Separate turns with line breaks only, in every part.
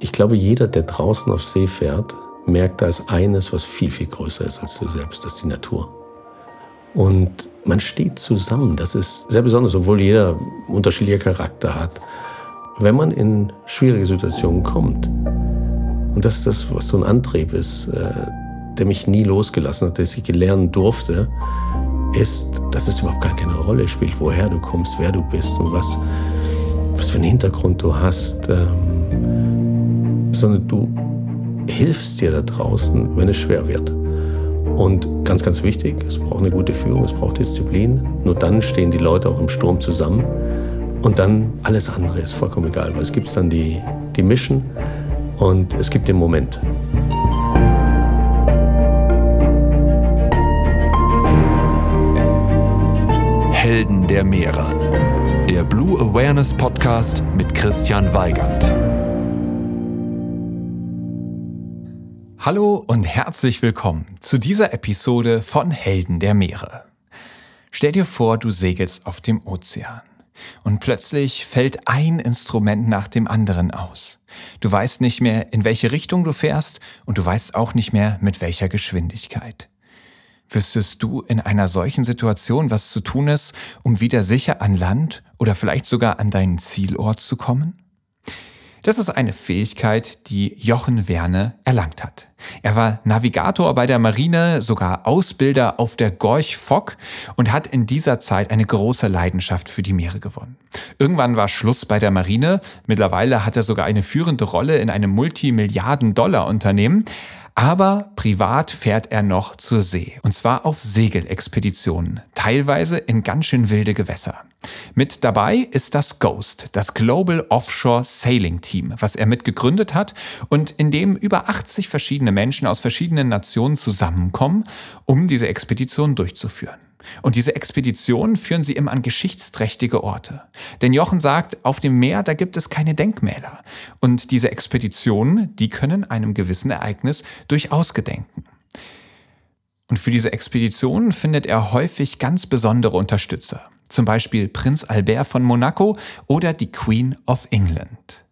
ich glaube, jeder, der draußen auf See fährt, merkt, da ist eines, was viel, viel größer ist als du selbst, das ist die Natur. Und man steht zusammen, das ist sehr besonders, obwohl jeder unterschiedlicher Charakter hat. Wenn man in schwierige Situationen kommt, und das ist das, was so ein Antrieb ist, äh, der mich nie losgelassen hat, dass ich lernen durfte, ist, dass es überhaupt gar keine Rolle spielt, woher du kommst, wer du bist und was, was für einen Hintergrund du hast, ähm, sondern du hilfst dir da draußen, wenn es schwer wird. Und ganz, ganz wichtig, es braucht eine gute Führung, es braucht Disziplin. Nur dann stehen die Leute auch im Sturm zusammen. Und dann alles andere ist vollkommen egal, weil es gibt dann die, die Mission und es gibt den Moment.
Helden der Meere. Der Blue Awareness Podcast mit Christian Weigand. Hallo und herzlich willkommen zu dieser Episode von Helden der Meere. Stell dir vor, du segelst auf dem Ozean. Und plötzlich fällt ein Instrument nach dem anderen aus. Du weißt nicht mehr, in welche Richtung du fährst und du weißt auch nicht mehr, mit welcher Geschwindigkeit. Wüsstest du in einer solchen Situation, was zu tun ist, um wieder sicher an Land oder vielleicht sogar an deinen Zielort zu kommen? Das ist eine Fähigkeit, die Jochen Werne erlangt hat. Er war Navigator bei der Marine, sogar Ausbilder auf der Gorch Fock und hat in dieser Zeit eine große Leidenschaft für die Meere gewonnen. Irgendwann war Schluss bei der Marine. Mittlerweile hat er sogar eine führende Rolle in einem Multimilliarden-Dollar-Unternehmen. Aber privat fährt er noch zur See. Und zwar auf Segelexpeditionen. Teilweise in ganz schön wilde Gewässer. Mit dabei ist das Ghost, das Global Offshore Sailing Team, was er mitgegründet hat und in dem über 80 verschiedene Menschen aus verschiedenen Nationen zusammenkommen, um diese Expedition durchzuführen. Und diese Expeditionen führen sie immer an geschichtsträchtige Orte. Denn Jochen sagt, auf dem Meer, da gibt es keine Denkmäler. Und diese Expeditionen, die können einem gewissen Ereignis durchaus gedenken. Und für diese Expeditionen findet er häufig ganz besondere Unterstützer zum Beispiel Prinz Albert von Monaco oder die Queen of England.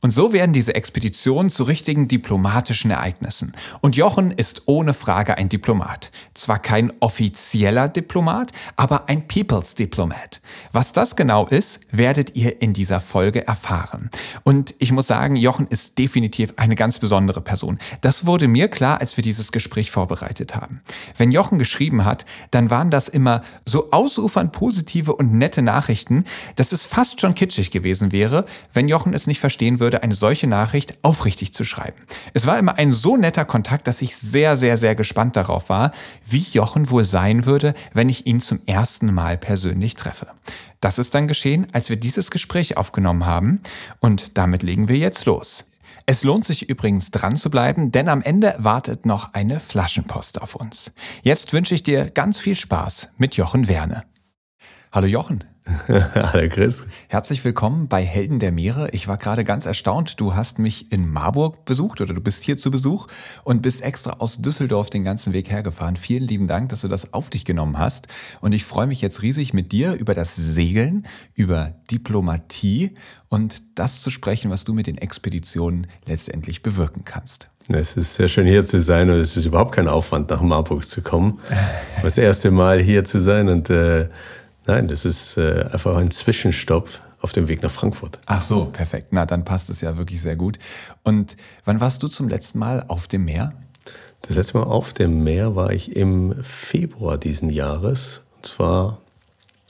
Und so werden diese Expeditionen zu richtigen diplomatischen Ereignissen. Und Jochen ist ohne Frage ein Diplomat. Zwar kein offizieller Diplomat, aber ein People's Diplomat. Was das genau ist, werdet ihr in dieser Folge erfahren. Und ich muss sagen, Jochen ist definitiv eine ganz besondere Person. Das wurde mir klar, als wir dieses Gespräch vorbereitet haben. Wenn Jochen geschrieben hat, dann waren das immer so ausufernd positive und nette Nachrichten, dass es fast schon kitschig gewesen wäre, wenn Jochen es nicht verstehen würde, würde, eine solche Nachricht aufrichtig zu schreiben. Es war immer ein so netter Kontakt, dass ich sehr, sehr, sehr gespannt darauf war, wie Jochen wohl sein würde, wenn ich ihn zum ersten Mal persönlich treffe. Das ist dann geschehen, als wir dieses Gespräch aufgenommen haben und damit legen wir jetzt los. Es lohnt sich übrigens dran zu bleiben, denn am Ende wartet noch eine Flaschenpost auf uns. Jetzt wünsche ich dir ganz viel Spaß mit Jochen Werne. Hallo Jochen.
Hallo Chris.
Herzlich willkommen bei Helden der Meere. Ich war gerade ganz erstaunt. Du hast mich in Marburg besucht oder du bist hier zu Besuch und bist extra aus Düsseldorf den ganzen Weg hergefahren. Vielen lieben Dank, dass du das auf dich genommen hast. Und ich freue mich jetzt riesig mit dir über das Segeln, über Diplomatie und das zu sprechen, was du mit den Expeditionen letztendlich bewirken kannst.
Es ist sehr schön hier zu sein und es ist überhaupt kein Aufwand, nach Marburg zu kommen. Das erste Mal hier zu sein und äh, Nein, das ist äh, einfach ein Zwischenstopp auf dem Weg nach Frankfurt.
Ach so, perfekt. Na, dann passt es ja wirklich sehr gut. Und wann warst du zum letzten Mal auf dem Meer?
Das letzte Mal auf dem Meer war ich im Februar diesen Jahres. Und zwar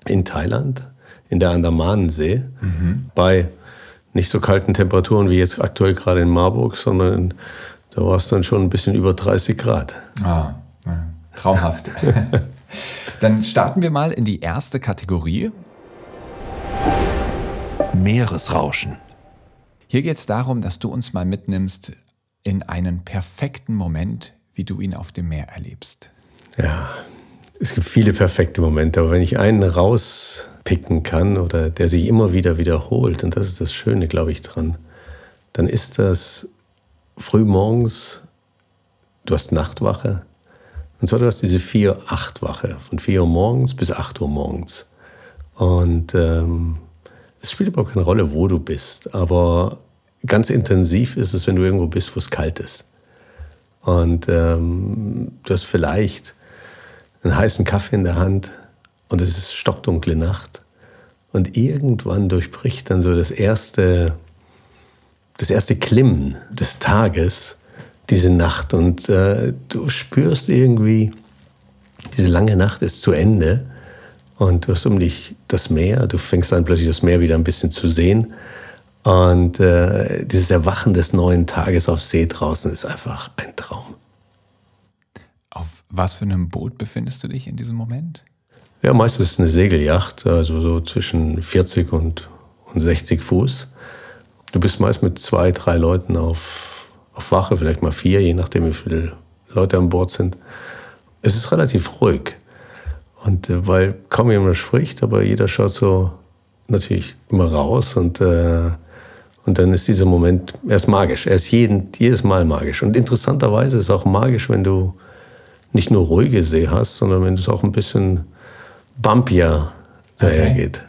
in Thailand, in der Andamanensee, mhm. bei nicht so kalten Temperaturen wie jetzt aktuell gerade in Marburg, sondern da war es dann schon ein bisschen über 30 Grad.
Ah, traumhaft. Dann starten wir mal in die erste Kategorie. Meeresrauschen. Hier geht es darum, dass du uns mal mitnimmst in einen perfekten Moment, wie du ihn auf dem Meer erlebst.
Ja, es gibt viele perfekte Momente, aber wenn ich einen rauspicken kann oder der sich immer wieder wiederholt, und das ist das Schöne, glaube ich, dran, dann ist das früh morgens, du hast Nachtwache, und zwar, du hast diese 4-8-Wache, von 4 Uhr morgens bis 8 Uhr morgens. Und ähm, es spielt überhaupt keine Rolle, wo du bist, aber ganz intensiv ist es, wenn du irgendwo bist, wo es kalt ist. Und ähm, du hast vielleicht einen heißen Kaffee in der Hand und es ist stockdunkle Nacht. Und irgendwann durchbricht dann so das erste, das erste Klimmen des Tages diese Nacht und äh, du spürst irgendwie, diese lange Nacht ist zu Ende und du hast um dich das Meer, du fängst an plötzlich das Meer wieder ein bisschen zu sehen und äh, dieses Erwachen des neuen Tages auf See draußen ist einfach ein Traum.
Auf was für einem Boot befindest du dich in diesem Moment?
Ja, meistens ist es eine Segelyacht, also so zwischen 40 und, und 60 Fuß. Du bist meist mit zwei, drei Leuten auf, auf Wache, vielleicht mal vier, je nachdem, wie viele Leute an Bord sind. Es ist relativ ruhig. Und äh, weil kaum jemand spricht, aber jeder schaut so natürlich immer raus und, äh, und dann ist dieser Moment, er ist magisch. Er ist jeden, jedes Mal magisch. Und interessanterweise ist es auch magisch, wenn du nicht nur ruhige See hast, sondern wenn es auch ein bisschen bumpier dahergeht. Okay.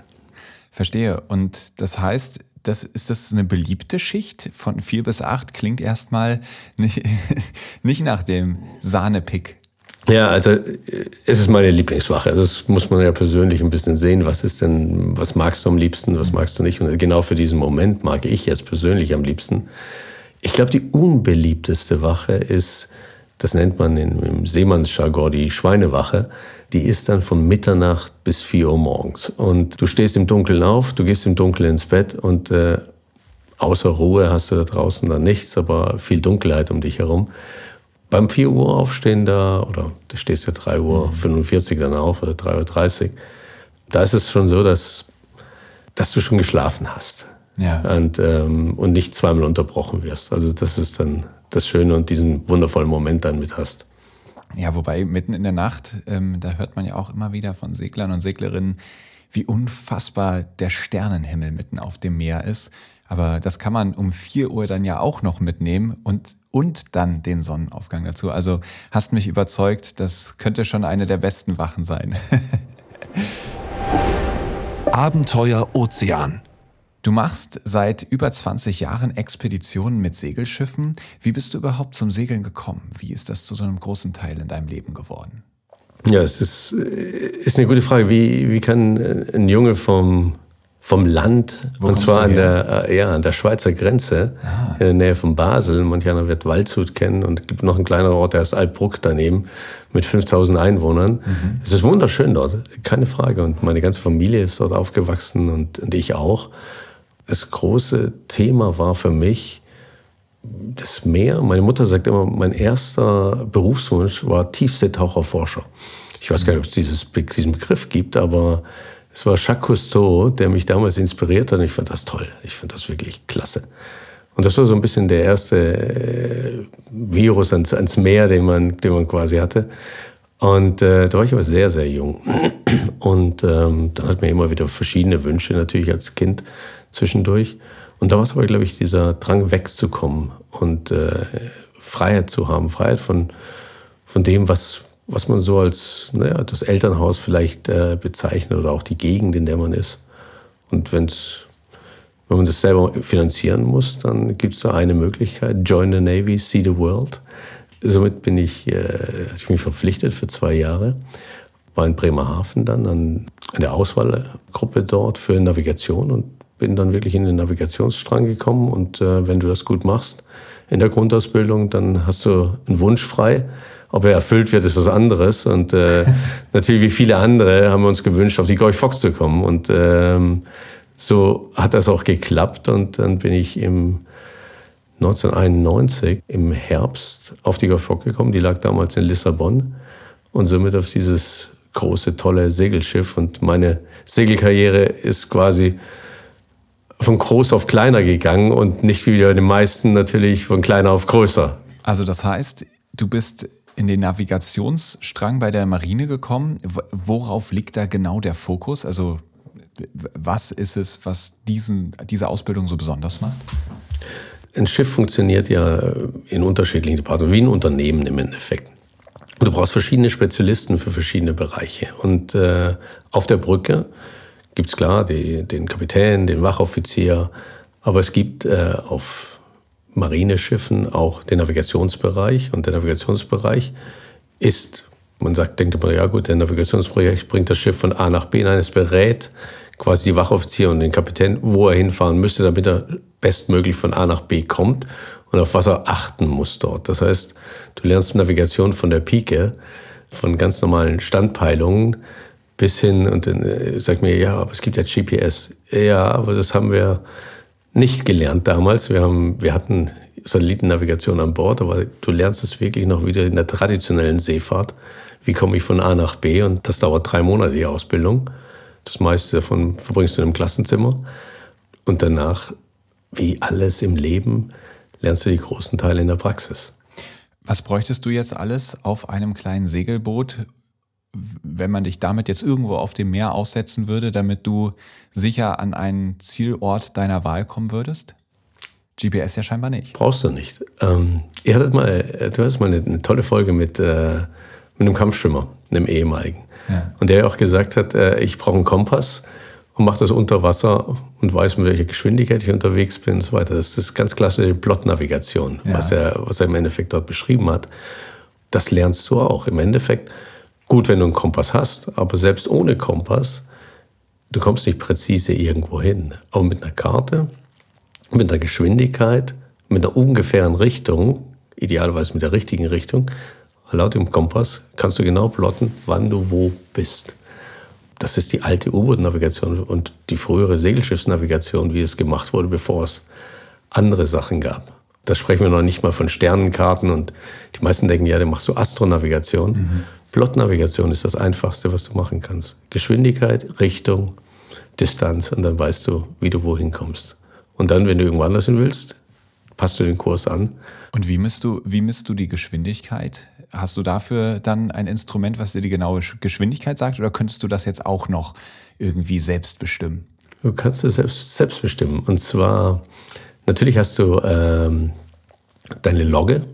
Verstehe. Und das heißt, das, ist das eine beliebte Schicht von vier bis acht? Klingt erstmal nicht, nicht nach dem Sahnepick.
Ja, also es ist meine Lieblingswache. Das muss man ja persönlich ein bisschen sehen. Was ist denn, was magst du am liebsten, was magst du nicht? Und genau für diesen Moment mag ich jetzt persönlich am liebsten. Ich glaube, die unbeliebteste Wache ist, das nennt man im Seemannsjargon die Schweinewache die ist dann von Mitternacht bis 4 Uhr morgens. Und du stehst im Dunkeln auf, du gehst im Dunkeln ins Bett und äh, außer Ruhe hast du da draußen dann nichts, aber viel Dunkelheit um dich herum. Beim 4 Uhr aufstehen da, oder du stehst ja 3 Uhr 45 dann auf oder 3.30 Uhr, da ist es schon so, dass, dass du schon geschlafen hast. Ja. Und, ähm, und nicht zweimal unterbrochen wirst. Also das ist dann das Schöne und diesen wundervollen Moment dann mit hast.
Ja, wobei mitten in der Nacht, ähm, da hört man ja auch immer wieder von Seglern und Seglerinnen, wie unfassbar der Sternenhimmel mitten auf dem Meer ist. Aber das kann man um 4 Uhr dann ja auch noch mitnehmen und, und dann den Sonnenaufgang dazu. Also hast mich überzeugt, das könnte schon eine der besten Wachen sein.
Abenteuer Ozean.
Du machst seit über 20 Jahren Expeditionen mit Segelschiffen. Wie bist du überhaupt zum Segeln gekommen? Wie ist das zu so einem großen Teil in deinem Leben geworden?
Ja, es ist, äh, ist eine gute Frage. Wie, wie kann ein Junge vom, vom Land, Wo und zwar an der, äh, ja, an der Schweizer Grenze, ah. in der Nähe von Basel, manch einer wird Waldshut kennen und es gibt noch einen kleineren Ort, der ist Altbruck daneben, mit 5000 Einwohnern. Mhm. Es ist wunderschön dort, keine Frage. Und meine ganze Familie ist dort aufgewachsen und, und ich auch das große Thema war für mich das Meer. Meine Mutter sagt immer, mein erster Berufswunsch war Tiefseetaucherforscher. Ich weiß gar nicht, ob es dieses, diesen Begriff gibt, aber es war Jacques Cousteau, der mich damals inspiriert hat und ich fand das toll. Ich fand das wirklich klasse. Und das war so ein bisschen der erste äh, Virus ans, ans Meer, den man, den man quasi hatte. Und äh, da war ich aber sehr, sehr jung. Und ähm, dann hat man immer wieder verschiedene Wünsche natürlich als Kind zwischendurch. Und da war es aber, glaube ich, dieser Drang wegzukommen und äh, Freiheit zu haben. Freiheit von, von dem, was, was man so als naja, das Elternhaus vielleicht äh, bezeichnet oder auch die Gegend, in der man ist. Und wenn's, wenn man das selber finanzieren muss, dann gibt es da eine Möglichkeit, join the Navy, see the world. Somit bin ich, äh, ich mich verpflichtet für zwei Jahre, war in Bremerhaven dann an, an der Auswahlgruppe dort für Navigation und bin dann wirklich in den Navigationsstrang gekommen und äh, wenn du das gut machst in der Grundausbildung, dann hast du einen Wunsch frei. Ob er erfüllt wird, ist was anderes. Und äh, natürlich wie viele andere haben wir uns gewünscht, auf die Gorch Fock zu kommen. Und ähm, so hat das auch geklappt. Und dann bin ich im 1991 im Herbst auf die Gorch Fock gekommen. Die lag damals in Lissabon. Und somit auf dieses große, tolle Segelschiff. Und meine Segelkarriere ist quasi von groß auf kleiner gegangen und nicht wie bei den meisten natürlich von kleiner auf größer.
Also das heißt, du bist in den Navigationsstrang bei der Marine gekommen. Worauf liegt da genau der Fokus? Also was ist es, was diesen, diese Ausbildung so besonders macht?
Ein Schiff funktioniert ja in unterschiedlichen Departements, wie ein Unternehmen im Endeffekt. Du brauchst verschiedene Spezialisten für verschiedene Bereiche. Und äh, auf der Brücke gibt es klar die, den Kapitän, den Wachoffizier, Aber es gibt äh, auf Marineschiffen auch den Navigationsbereich und der Navigationsbereich ist, man sagt, denkt immer, ja gut, der Navigationsbereich bringt das Schiff von A nach B, nein, es berät quasi die Wachoffizier und den Kapitän, wo er hinfahren müsste, damit er bestmöglich von A nach B kommt und auf was er achten muss dort. Das heißt, du lernst Navigation von der Pike, von ganz normalen Standpeilungen bis hin und dann äh, sagt mir, ja, aber es gibt ja GPS. Ja, aber das haben wir nicht gelernt damals. Wir, haben, wir hatten Satellitennavigation an Bord, aber du lernst es wirklich noch wieder in der traditionellen Seefahrt. Wie komme ich von A nach B? Und das dauert drei Monate, die Ausbildung. Das meiste davon verbringst du in einem Klassenzimmer. Und danach, wie alles im Leben, lernst du die großen Teile in der Praxis.
Was bräuchtest du jetzt alles auf einem kleinen Segelboot, wenn man dich damit jetzt irgendwo auf dem Meer aussetzen würde, damit du sicher an einen Zielort deiner Wahl kommen würdest? GPS ja scheinbar nicht.
Brauchst du nicht. Ähm, ihr hattet mal, du hast mal eine, eine tolle Folge mit, äh, mit einem Kampfschwimmer, einem ehemaligen. Ja. Und der auch gesagt hat, äh, ich brauche einen Kompass und mache das unter Wasser und weiß, mit welcher Geschwindigkeit ich unterwegs bin und so weiter. Das ist ganz klassische Plot-Navigation, ja. was, er, was er im Endeffekt dort beschrieben hat. Das lernst du auch. Im Endeffekt, gut, wenn du einen Kompass hast, aber selbst ohne Kompass, du kommst nicht präzise irgendwo hin. Aber mit einer Karte, mit einer Geschwindigkeit, mit einer ungefähren Richtung, idealerweise mit der richtigen Richtung, laut dem Kompass kannst du genau plotten, wann du wo bist das ist die alte U-Boot-Navigation und die frühere Segelschiffsnavigation, wie es gemacht wurde, bevor es andere Sachen gab. Da sprechen wir noch nicht mal von Sternenkarten und die meisten denken, ja, dann machst du Astronavigation. Mhm. Plot-Navigation ist das Einfachste, was du machen kannst. Geschwindigkeit, Richtung, Distanz und dann weißt du, wie du wohin kommst. Und dann, wenn du irgendwo anders hin willst, passt du den Kurs an.
Und wie misst du, wie misst du die Geschwindigkeit? Hast du dafür dann ein Instrument, was dir die genaue Geschwindigkeit sagt, oder könntest du das jetzt auch noch irgendwie selbst bestimmen?
Du kannst es selbst, selbst bestimmen. Und zwar, natürlich hast du ähm, deine Logge.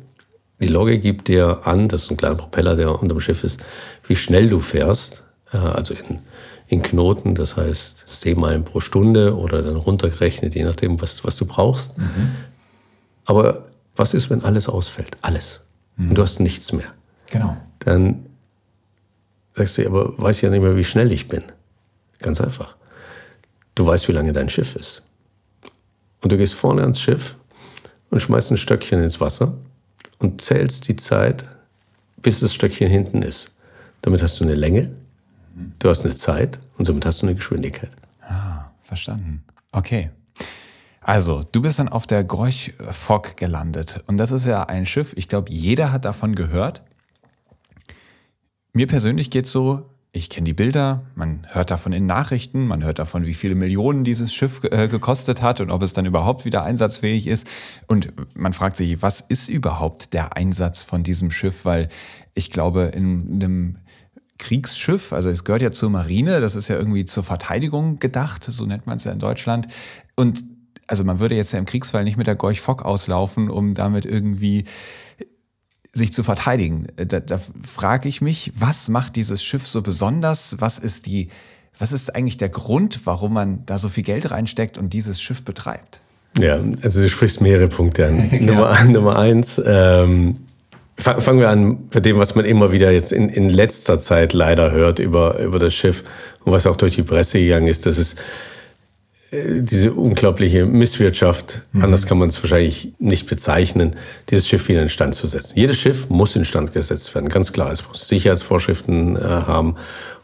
Die Logge gibt dir an, das ist ein kleiner Propeller, der unterm Schiff ist, wie schnell du fährst. Äh, also in, in Knoten, das heißt Seemeilen pro Stunde oder dann runtergerechnet, je nachdem, was, was du brauchst. Mhm. Aber was ist, wenn alles ausfällt? Alles mhm. und du hast nichts mehr.
Genau.
Dann sagst du, aber weiß ich ja nicht mehr, wie schnell ich bin. Ganz einfach. Du weißt, wie lange dein Schiff ist. Und du gehst vorne ans Schiff und schmeißt ein Stöckchen ins Wasser und zählst die Zeit, bis das Stöckchen hinten ist. Damit hast du eine Länge, du hast eine Zeit und somit hast du eine Geschwindigkeit.
Ah, verstanden. Okay. Also, du bist dann auf der Gorch Fock gelandet. Und das ist ja ein Schiff, ich glaube, jeder hat davon gehört. Mir persönlich geht es so, ich kenne die Bilder, man hört davon in Nachrichten, man hört davon, wie viele Millionen dieses Schiff äh, gekostet hat und ob es dann überhaupt wieder einsatzfähig ist. Und man fragt sich, was ist überhaupt der Einsatz von diesem Schiff? Weil ich glaube, in einem Kriegsschiff, also es gehört ja zur Marine, das ist ja irgendwie zur Verteidigung gedacht, so nennt man es ja in Deutschland. Und also man würde jetzt ja im Kriegsfall nicht mit der Gorch Fock auslaufen, um damit irgendwie sich zu verteidigen. Da, da frage ich mich, was macht dieses Schiff so besonders? Was ist die, was ist eigentlich der Grund, warum man da so viel Geld reinsteckt und dieses Schiff betreibt?
Ja, also du sprichst mehrere Punkte an. ja. Nummer, Nummer eins, ähm, fangen wir an bei dem, was man immer wieder jetzt in, in letzter Zeit leider hört über, über das Schiff und was auch durch die Presse gegangen ist, dass es diese unglaubliche Misswirtschaft, mhm. anders kann man es wahrscheinlich nicht bezeichnen, dieses Schiff wieder in Stand zu setzen. Jedes Schiff muss in Stand gesetzt werden, ganz klar. Es muss Sicherheitsvorschriften äh, haben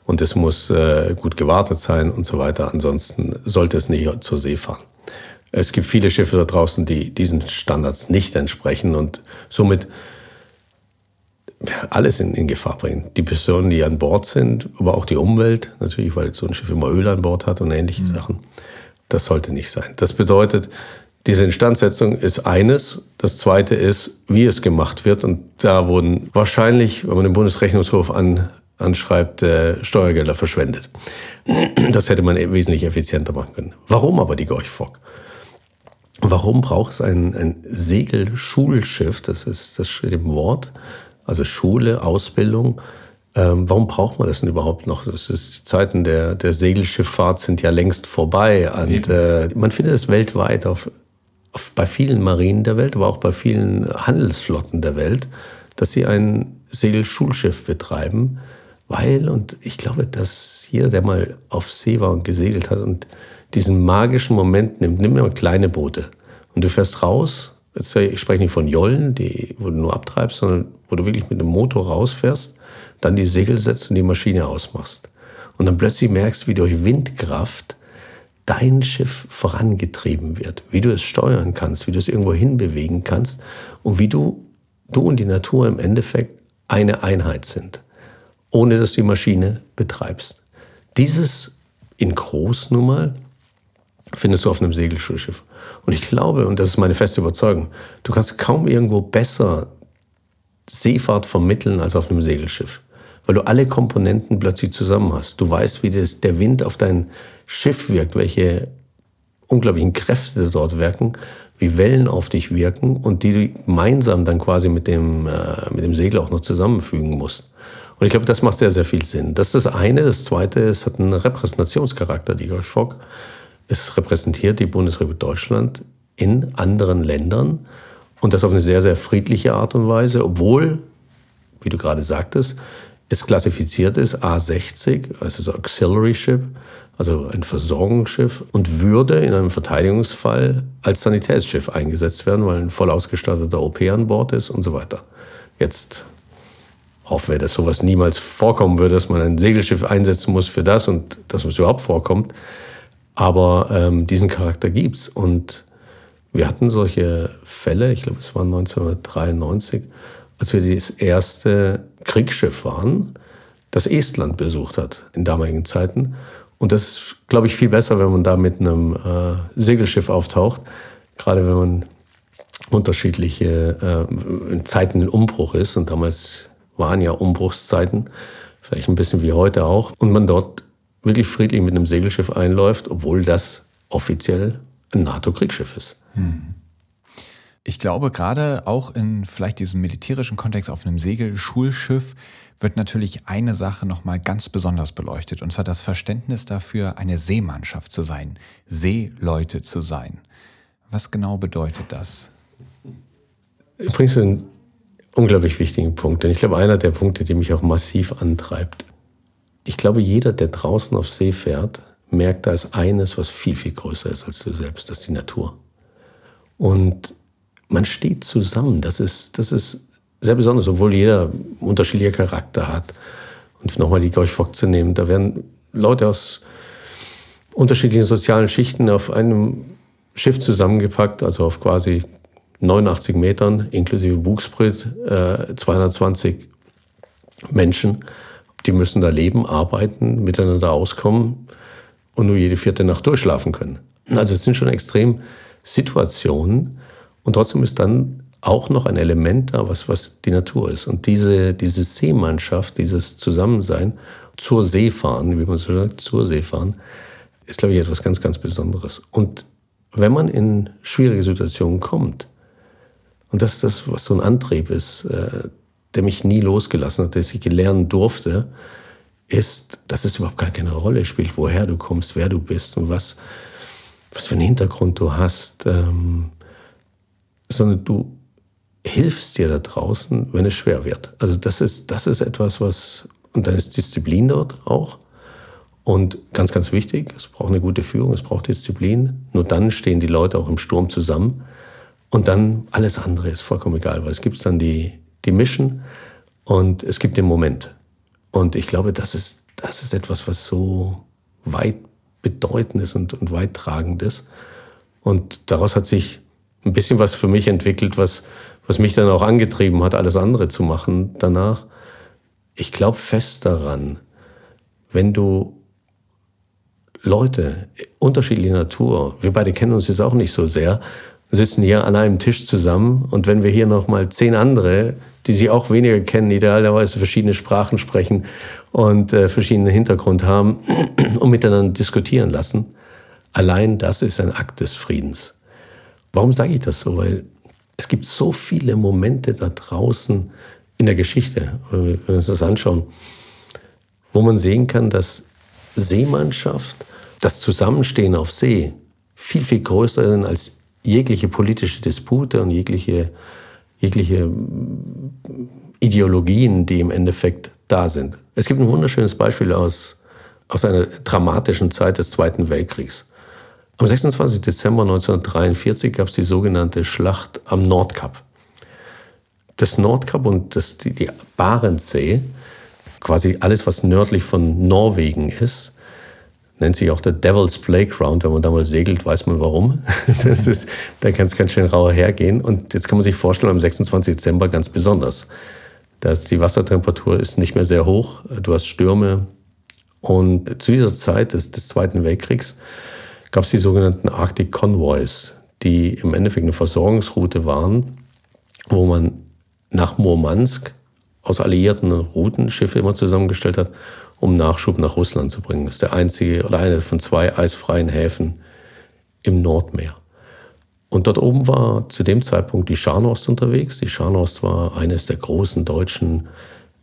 und es muss äh, gut gewartet sein und so weiter. Ansonsten sollte es nicht zur See fahren. Es gibt viele Schiffe da draußen, die diesen Standards nicht entsprechen und somit alles in, in, Gefahr bringen. Die Personen, die an Bord sind, aber auch die Umwelt, natürlich, weil so ein Schiff immer Öl an Bord hat und ähnliche mhm. Sachen. Das sollte nicht sein. Das bedeutet, diese Instandsetzung ist eines. Das zweite ist, wie es gemacht wird. Und da wurden wahrscheinlich, wenn man den Bundesrechnungshof an, anschreibt, äh, Steuergelder verschwendet. Das hätte man wesentlich effizienter machen können. Warum aber die Gorch-Fock? Warum braucht es ein, ein Segelschulschiff? Das ist das steht im Wort. Also Schule, Ausbildung. Ähm, warum braucht man das denn überhaupt noch? Das ist, die Zeiten der, der Segelschifffahrt sind ja längst vorbei. Und äh, man findet es weltweit auf, auf, bei vielen Marinen der Welt, aber auch bei vielen Handelsflotten der Welt, dass sie ein Segelschulschiff betreiben, weil, und ich glaube, dass jeder, der mal auf See war und gesegelt hat und diesen magischen Moment nimmt, nimm mal kleine Boote und du fährst raus, jetzt, ich spreche nicht von Jollen, die, wo du nur abtreibst, sondern wo du wirklich mit dem Motor rausfährst, dann die Segel setzt und die Maschine ausmachst. Und dann plötzlich merkst, wie durch Windkraft dein Schiff vorangetrieben wird, wie du es steuern kannst, wie du es irgendwo hinbewegen kannst und wie du, du und die Natur im Endeffekt eine Einheit sind, ohne dass du die Maschine betreibst. Dieses in groß nun mal findest du auf einem Segelschulschiff. Und ich glaube, und das ist meine feste Überzeugung, du kannst kaum irgendwo besser Seefahrt vermitteln als auf einem Segelschiff weil du alle Komponenten plötzlich zusammen hast. Du weißt, wie das, der Wind auf dein Schiff wirkt, welche unglaublichen Kräfte dort wirken, wie Wellen auf dich wirken und die du gemeinsam dann quasi mit dem, äh, mit dem Segel auch noch zusammenfügen musst. Und ich glaube, das macht sehr, sehr viel Sinn. Das ist das eine. Das zweite, es hat einen Repräsentationscharakter, die Georg Fock. Es repräsentiert die Bundesrepublik Deutschland in anderen Ländern und das auf eine sehr, sehr friedliche Art und Weise, obwohl, wie du gerade sagtest, es klassifiziert ist A60, also so Auxiliary Ship, also ein Versorgungsschiff, und würde in einem Verteidigungsfall als Sanitätsschiff eingesetzt werden, weil ein voll ausgestatteter OP an Bord ist und so weiter. Jetzt hoffen wir, dass sowas niemals vorkommen würde, dass man ein Segelschiff einsetzen muss für das und dass es überhaupt vorkommt. Aber ähm, diesen Charakter gibt's und wir hatten solche Fälle, ich glaube, es war 1993, als wir das erste Kriegsschiff waren, das Estland besucht hat in damaligen Zeiten. Und das ist, glaube ich, viel besser, wenn man da mit einem äh, Segelschiff auftaucht, gerade wenn man unterschiedliche äh, Zeiten in Umbruch ist. Und damals waren ja Umbruchszeiten, vielleicht ein bisschen wie heute auch. Und man dort wirklich friedlich mit einem Segelschiff einläuft, obwohl das offiziell ein NATO-Kriegsschiff ist. Hm.
Ich glaube, gerade auch in vielleicht diesem militärischen Kontext auf einem Segelschulschiff wird natürlich eine Sache nochmal ganz besonders beleuchtet, und zwar das Verständnis dafür, eine Seemannschaft zu sein, Seeleute zu sein. Was genau bedeutet das?
Bringst einen unglaublich wichtigen Punkt. Und ich glaube, einer der Punkte, die mich auch massiv antreibt. Ich glaube, jeder, der draußen auf See fährt, merkt, da ist eines, was viel, viel größer ist als du selbst, das ist die Natur. Und man steht zusammen. Das ist, das ist sehr besonders, obwohl jeder unterschiedlicher Charakter hat. Und nochmal die Gorch Fock zu nehmen, da werden Leute aus unterschiedlichen sozialen Schichten auf einem Schiff zusammengepackt, also auf quasi 89 Metern, inklusive Bugspritt, äh, 220 Menschen. Die müssen da leben, arbeiten, miteinander auskommen und nur jede vierte Nacht durchschlafen können. Also es sind schon extrem Situationen, und trotzdem ist dann auch noch ein Element da, was, was die Natur ist. Und diese, diese Seemannschaft, dieses Zusammensein, zur See fahren, wie man so sagt, zur See fahren, ist, glaube ich, etwas ganz, ganz Besonderes. Und wenn man in schwierige Situationen kommt, und das ist das, was so ein Antrieb ist, äh, der mich nie losgelassen hat, der ich gelernt durfte, ist, dass es überhaupt gar keine Rolle spielt, woher du kommst, wer du bist und was, was für einen Hintergrund du hast. Ähm, sondern du hilfst dir da draußen, wenn es schwer wird. Also das ist, das ist etwas, was, und dann ist Disziplin dort auch. Und ganz, ganz wichtig, es braucht eine gute Führung, es braucht Disziplin. Nur dann stehen die Leute auch im Sturm zusammen. Und dann alles andere ist vollkommen egal, weil es gibt dann die, die Mission und es gibt den Moment. Und ich glaube, das ist, das ist etwas, was so weit bedeutend ist und, und weit tragend ist. Und daraus hat sich ein bisschen was für mich entwickelt, was, was mich dann auch angetrieben hat, alles andere zu machen danach. Ich glaube fest daran, wenn du Leute unterschiedlicher Natur, wir beide kennen uns jetzt auch nicht so sehr, sitzen hier an einem Tisch zusammen und wenn wir hier noch mal zehn andere, die sie auch weniger kennen, idealerweise verschiedene Sprachen sprechen und äh, verschiedenen Hintergrund haben und miteinander diskutieren lassen, allein das ist ein Akt des Friedens. Warum sage ich das so? Weil es gibt so viele Momente da draußen in der Geschichte, wenn wir uns das anschauen. wo man sehen kann, dass Seemannschaft, das Zusammenstehen auf See viel, viel größer sind als jegliche politische Dispute und jegliche, jegliche Ideologien, die im Endeffekt da sind. Es gibt ein wunderschönes Beispiel aus, aus einer dramatischen Zeit des Zweiten Weltkriegs. Am 26. Dezember 1943 gab es die sogenannte Schlacht am Nordkap. Das Nordkap und das, die, die Barentssee, quasi alles, was nördlich von Norwegen ist, nennt sich auch der Devil's Playground. Wenn man da mal segelt, weiß man warum. Das ist, da kann es ganz schön rauer hergehen. Und jetzt kann man sich vorstellen, am 26. Dezember ganz besonders. Das, die Wassertemperatur ist nicht mehr sehr hoch. Du hast Stürme. Und zu dieser Zeit des, des Zweiten Weltkriegs gab es die sogenannten Arctic Convoys, die im Endeffekt eine Versorgungsroute waren, wo man nach Murmansk aus alliierten Routen Schiffe immer zusammengestellt hat, um Nachschub nach Russland zu bringen. Das ist der einzige oder eine von zwei eisfreien Häfen im Nordmeer. Und dort oben war zu dem Zeitpunkt die Scharnost unterwegs. Die Scharnost war eines der großen deutschen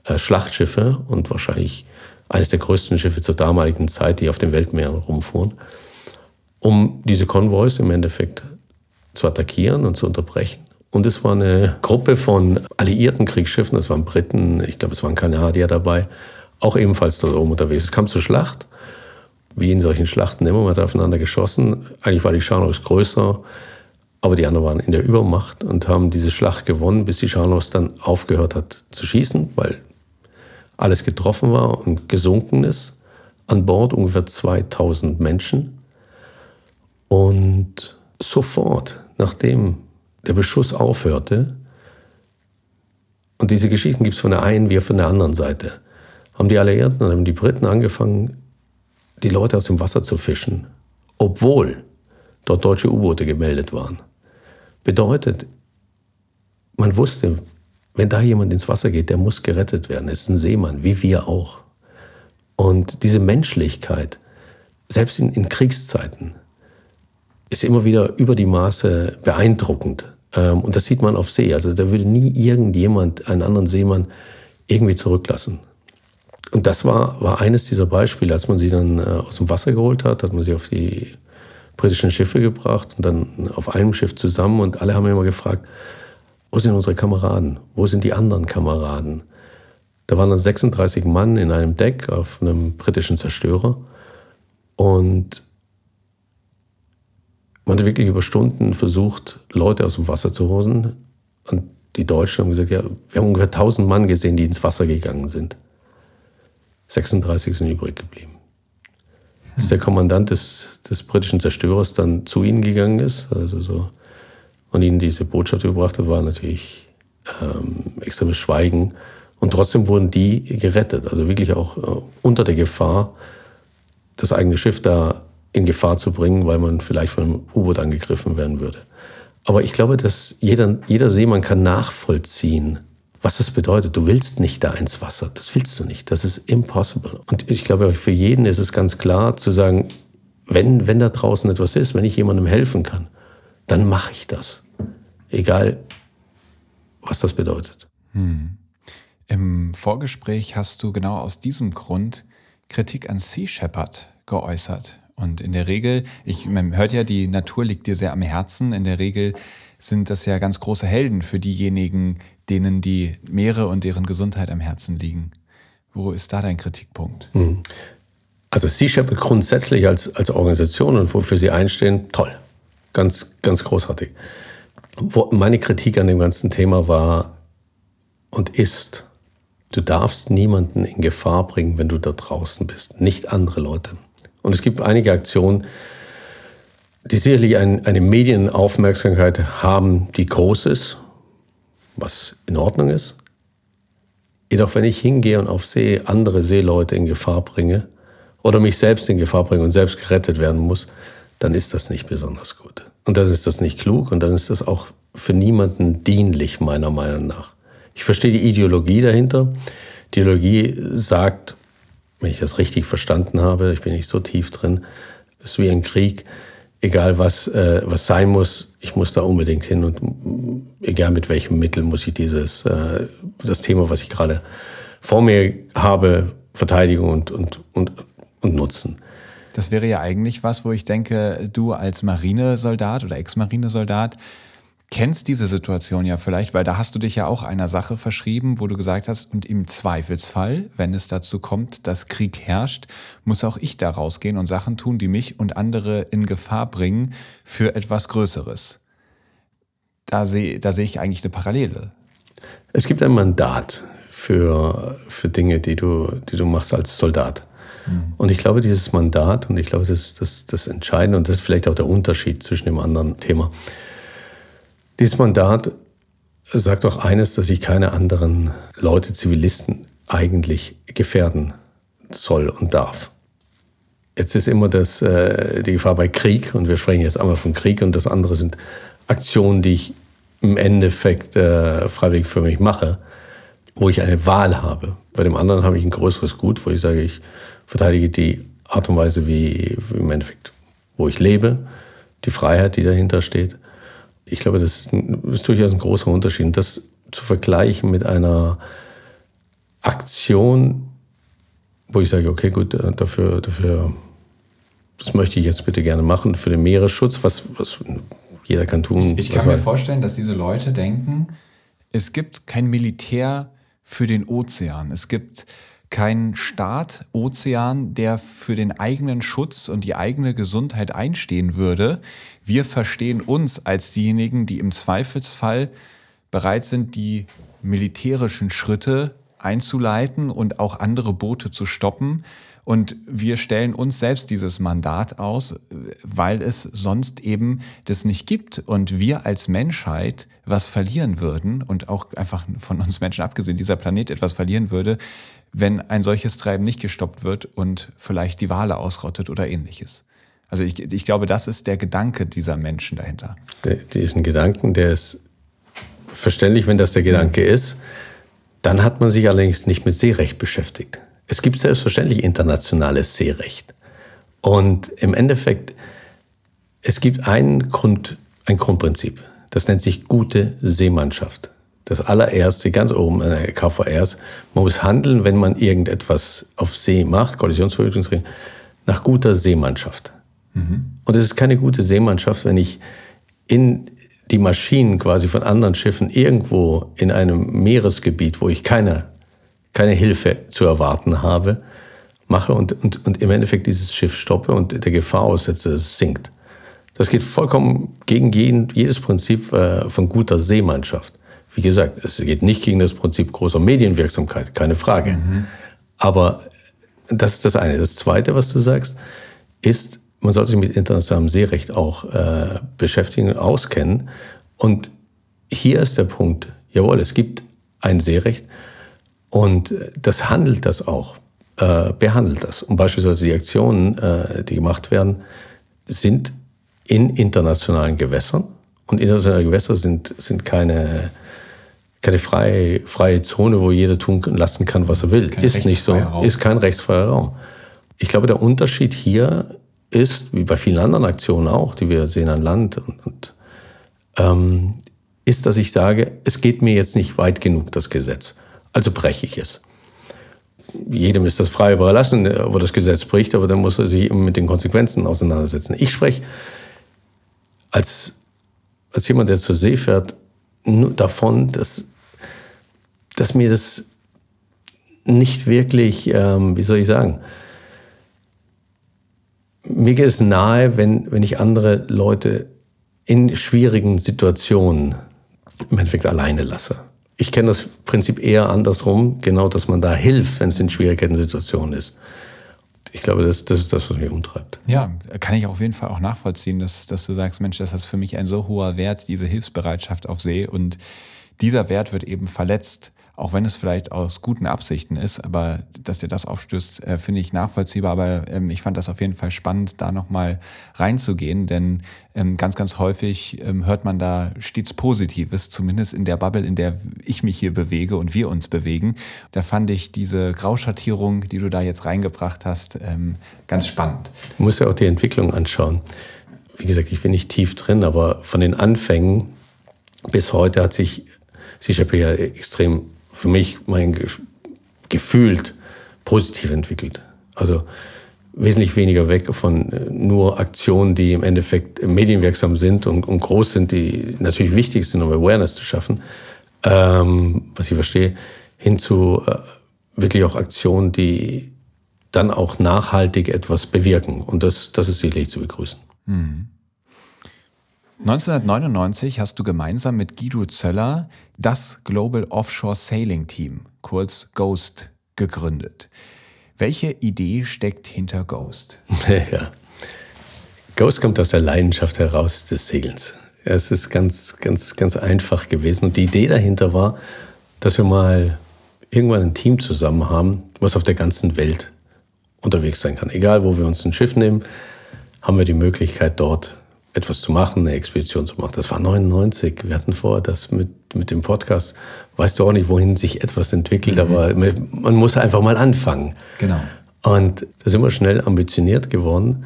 äh, Schlachtschiffe und wahrscheinlich eines der größten Schiffe zur damaligen Zeit, die auf den Weltmeeren rumfuhren um diese Konvois im Endeffekt zu attackieren und zu unterbrechen. Und es war eine Gruppe von alliierten Kriegsschiffen, es waren Briten, ich glaube, es waren Kanadier dabei, auch ebenfalls dort oben unterwegs. Es kam zur Schlacht, wie in solchen Schlachten immer, man hat aufeinander geschossen. Eigentlich war die Scharnhaus größer, aber die anderen waren in der Übermacht und haben diese Schlacht gewonnen, bis die Scharnhaus dann aufgehört hat zu schießen, weil alles getroffen war und gesunken ist. An Bord ungefähr 2000 Menschen. Und sofort, nachdem der Beschuss aufhörte, und diese Geschichten gibt es von der einen wie von der anderen Seite, haben die Alliierten und haben die Briten angefangen, die Leute aus dem Wasser zu fischen, obwohl dort deutsche U-Boote gemeldet waren. Bedeutet, man wusste, wenn da jemand ins Wasser geht, der muss gerettet werden. Er ist ein Seemann, wie wir auch. Und diese Menschlichkeit, selbst in, in Kriegszeiten, ist immer wieder über die Maße beeindruckend. Ähm, und das sieht man auf See. Also da würde nie irgendjemand einen anderen Seemann irgendwie zurücklassen. Und das war, war eines dieser Beispiele, als man sie dann äh, aus dem Wasser geholt hat, hat man sie auf die britischen Schiffe gebracht und dann auf einem Schiff zusammen und alle haben immer gefragt, wo sind unsere Kameraden? Wo sind die anderen Kameraden? Da waren dann 36 Mann in einem Deck auf einem britischen Zerstörer und man hat wirklich über Stunden versucht, Leute aus dem Wasser zu holen. Und die Deutschen haben gesagt, ja, wir haben ungefähr 1000 Mann gesehen, die ins Wasser gegangen sind. 36 sind übrig geblieben. Als der Kommandant des, des britischen Zerstörers dann zu ihnen gegangen ist, also so, und ihnen diese Botschaft gebracht hat, war natürlich ähm, extremes Schweigen. Und trotzdem wurden die gerettet, also wirklich auch äh, unter der Gefahr, das eigene Schiff da in Gefahr zu bringen, weil man vielleicht von einem U-Boot angegriffen werden würde. Aber ich glaube, dass jeder, jeder Seemann kann nachvollziehen, was es bedeutet. Du willst nicht da ins Wasser. Das willst du nicht. Das ist impossible. Und ich glaube, für jeden ist es ganz klar zu sagen, wenn, wenn da draußen etwas ist, wenn ich jemandem helfen kann, dann mache ich das. Egal, was das bedeutet. Hm.
Im Vorgespräch hast du genau aus diesem Grund Kritik an Sea Shepherd geäußert. Und in der Regel, ich, man hört ja, die Natur liegt dir sehr am Herzen. In der Regel sind das ja ganz große Helden für diejenigen, denen die Meere und deren Gesundheit am Herzen liegen. Wo ist da dein Kritikpunkt? Hm.
Also Sea Shepherd grundsätzlich als, als Organisation und wofür sie einstehen, toll. Ganz, ganz großartig. Wo meine Kritik an dem ganzen Thema war und ist, du darfst niemanden in Gefahr bringen, wenn du da draußen bist, nicht andere Leute. Und es gibt einige Aktionen, die sicherlich ein, eine Medienaufmerksamkeit haben, die groß ist, was in Ordnung ist. Jedoch, wenn ich hingehe und auf See andere Seeleute in Gefahr bringe oder mich selbst in Gefahr bringe und selbst gerettet werden muss, dann ist das nicht besonders gut. Und dann ist das nicht klug und dann ist das auch für niemanden dienlich, meiner Meinung nach. Ich verstehe die Ideologie dahinter. Die Ideologie sagt, wenn ich das richtig verstanden habe, ich bin nicht so tief drin, ist wie ein Krieg, egal was, äh, was sein muss, ich muss da unbedingt hin und egal mit welchem Mittel muss ich dieses, äh, das Thema, was ich gerade vor mir habe, Verteidigung und, und, und, und Nutzen.
Das wäre ja eigentlich was, wo ich denke, du als Marinesoldat oder Ex-Marinesoldat kennst diese Situation ja vielleicht, weil da hast du dich ja auch einer Sache verschrieben, wo du gesagt hast, und im Zweifelsfall, wenn es dazu kommt, dass Krieg herrscht, muss auch ich da rausgehen und Sachen tun, die mich und andere in Gefahr bringen für etwas Größeres. Da sehe da sehe ich eigentlich eine Parallele.
Es gibt ein Mandat für, für Dinge, die du, die du machst als Soldat. Mhm. Und ich glaube, dieses Mandat, und ich glaube, das ist das, das Entscheidende, und das ist vielleicht auch der Unterschied zwischen dem anderen Thema, dieses Mandat sagt auch eines, dass ich keine anderen Leute, Zivilisten eigentlich gefährden soll und darf. Jetzt ist immer das, äh, die Gefahr bei Krieg, und wir sprechen jetzt einmal von Krieg, und das andere sind Aktionen, die ich im Endeffekt äh, freiwillig für mich mache, wo ich eine Wahl habe. Bei dem anderen habe ich ein größeres Gut, wo ich sage, ich verteidige die Art und Weise, wie, wie im Endeffekt, wo ich lebe, die Freiheit, die dahinter steht ich glaube, das ist, ein, ist durchaus ein großer Unterschied. Das zu vergleichen mit einer Aktion, wo ich sage, okay, gut, äh, dafür, dafür, das möchte ich jetzt bitte gerne machen, für den Meeresschutz, was, was jeder kann tun.
Ich, ich kann mir vorstellen, dass diese Leute denken, es gibt kein Militär für den Ozean. Es gibt kein Staat, Ozean, der für den eigenen Schutz und die eigene Gesundheit einstehen würde. Wir verstehen uns als diejenigen, die im Zweifelsfall bereit sind, die militärischen Schritte einzuleiten und auch andere Boote zu stoppen. Und wir stellen uns selbst dieses Mandat aus, weil es sonst eben das nicht gibt und wir als Menschheit was verlieren würden und auch einfach von uns Menschen abgesehen dieser Planet etwas verlieren würde, wenn ein solches Treiben nicht gestoppt wird und vielleicht die Wale ausrottet oder ähnliches. Also ich, ich glaube, das ist der Gedanke dieser Menschen dahinter.
Diesen Gedanken, der ist verständlich, wenn das der Gedanke ist. Dann hat man sich allerdings nicht mit Seerecht beschäftigt. Es gibt selbstverständlich internationales Seerecht. Und im Endeffekt, es gibt ein, Grund, ein Grundprinzip. Das nennt sich gute Seemannschaft das allererste, ganz oben in der KVRs, man muss handeln, wenn man irgendetwas auf See macht, Kollisionsverhütungsregeln, nach guter Seemannschaft. Mhm. Und es ist keine gute Seemannschaft, wenn ich in die Maschinen quasi von anderen Schiffen irgendwo in einem Meeresgebiet, wo ich keine, keine Hilfe zu erwarten habe, mache und, und, und im Endeffekt dieses Schiff stoppe und der Gefahr aussetze, dass es sinkt. Das geht vollkommen gegen jeden, jedes Prinzip äh, von guter Seemannschaft. Wie gesagt, es geht nicht gegen das Prinzip großer Medienwirksamkeit, keine Frage. Mhm. Aber das ist das eine. Das zweite, was du sagst, ist, man sollte sich mit internationalem Seerecht auch äh, beschäftigen, auskennen. Und hier ist der Punkt, jawohl, es gibt ein Seerecht und das handelt das auch, äh, behandelt das. Und beispielsweise die Aktionen, äh, die gemacht werden, sind in internationalen Gewässern. Und internationale Gewässer sind, sind keine keine freie, freie Zone, wo jeder tun lassen kann, was er will. Kein ist nicht so. Raum. Ist kein rechtsfreier Raum. Ich glaube, der Unterschied hier ist, wie bei vielen anderen Aktionen auch, die wir sehen an Land, und, und ähm, ist, dass ich sage, es geht mir jetzt nicht weit genug, das Gesetz. Also breche ich es. Jedem ist das frei überlassen, er das Gesetz bricht, aber dann muss er sich mit den Konsequenzen auseinandersetzen. Ich spreche als, als jemand, der zur See fährt, davon, dass, dass mir das nicht wirklich, ähm, wie soll ich sagen, mir geht es nahe, wenn, wenn ich andere Leute in schwierigen Situationen im Endeffekt alleine lasse. Ich kenne das Prinzip eher andersrum, genau, dass man da hilft, wenn es in schwierigen Situationen ist ich glaube, das, das ist das, was mich umtreibt.
Ja, kann ich auf jeden Fall auch nachvollziehen, dass, dass du sagst, Mensch, das ist für mich ein so hoher Wert, diese Hilfsbereitschaft auf See. Und dieser Wert wird eben verletzt auch wenn es vielleicht aus guten Absichten ist, aber dass dir das aufstößt, äh, finde ich nachvollziehbar. Aber ähm, ich fand das auf jeden Fall spannend, da nochmal reinzugehen, denn ähm, ganz, ganz häufig ähm, hört man da stets Positives, zumindest in der Bubble, in der ich mich hier bewege und wir uns bewegen. Da fand ich diese Grauschattierung, die du da jetzt reingebracht hast, ähm, ganz spannend.
Du musst ja auch die Entwicklung anschauen. Wie gesagt, ich bin nicht tief drin, aber von den Anfängen bis heute hat sich Sea ja extrem für mich mein gefühlt positiv entwickelt. Also wesentlich weniger weg von äh, nur Aktionen, die im Endeffekt medienwirksam sind und, und groß sind, die natürlich wichtig sind, um Awareness zu schaffen, ähm, was ich verstehe, hin zu äh, wirklich auch Aktionen, die dann auch nachhaltig etwas bewirken. Und das, das ist sicherlich zu begrüßen. Mhm.
1999 hast du gemeinsam mit Guido Zöller das Global Offshore Sailing Team, kurz GHOST, gegründet. Welche Idee steckt hinter Ghost?
ja. Ghost kommt aus der Leidenschaft heraus des Segelns. Es ist ganz, ganz, ganz einfach gewesen. Und die Idee dahinter war, dass wir mal irgendwann ein Team zusammen haben, was auf der ganzen Welt unterwegs sein kann. Egal, wo wir uns ein Schiff nehmen, haben wir die Möglichkeit, dort etwas zu machen, eine Expedition zu machen. Das war 99. Wir hatten vor, das mit, mit dem Podcast, weißt du auch nicht, wohin sich etwas entwickelt, mhm. aber man muss einfach mal anfangen.
Genau.
Und da sind wir schnell ambitioniert geworden.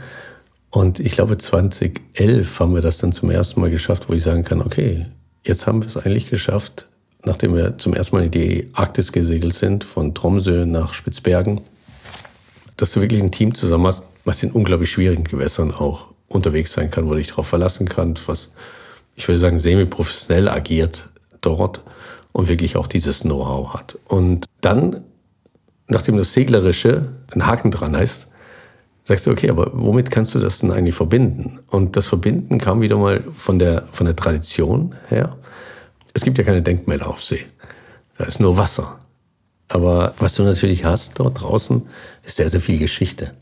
Und ich glaube, 2011 haben wir das dann zum ersten Mal geschafft, wo ich sagen kann, okay, jetzt haben wir es eigentlich geschafft, nachdem wir zum ersten Mal in die Arktis gesegelt sind, von Tromsø nach Spitzbergen, dass du wirklich ein Team zusammen hast, was in unglaublich schwierigen Gewässern auch unterwegs sein kann, wo du dich darauf verlassen kannst, was ich würde sagen semi-professionell agiert dort und wirklich auch dieses Know-how hat. Und dann, nachdem das Seglerische ein Haken dran heißt, sagst du, okay, aber womit kannst du das denn eigentlich verbinden? Und das Verbinden kam wieder mal von der, von der Tradition her. Es gibt ja keine Denkmäler auf See. Da ist nur Wasser. Aber was du natürlich hast dort draußen, ist sehr, sehr viel Geschichte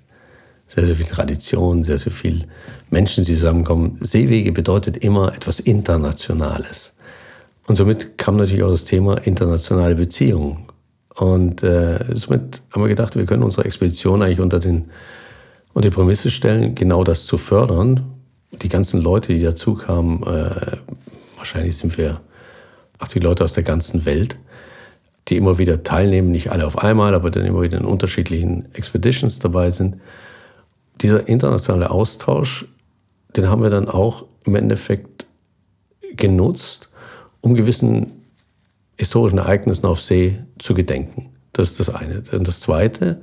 sehr, sehr viel Tradition, sehr, sehr viel Menschen, die zusammenkommen. Seewege bedeutet immer etwas Internationales. Und somit kam natürlich auch das Thema internationale Beziehungen. Und äh, somit haben wir gedacht, wir können unsere Expedition eigentlich unter, den, unter die Prämisse stellen, genau das zu fördern. Die ganzen Leute, die dazu kamen, äh, wahrscheinlich sind wir 80 Leute aus der ganzen Welt, die immer wieder teilnehmen, nicht alle auf einmal, aber dann immer wieder in unterschiedlichen Expeditions dabei sind dieser internationale Austausch, den haben wir dann auch im Endeffekt genutzt, um gewissen historischen Ereignissen auf See zu gedenken. Das ist das eine. Und das zweite,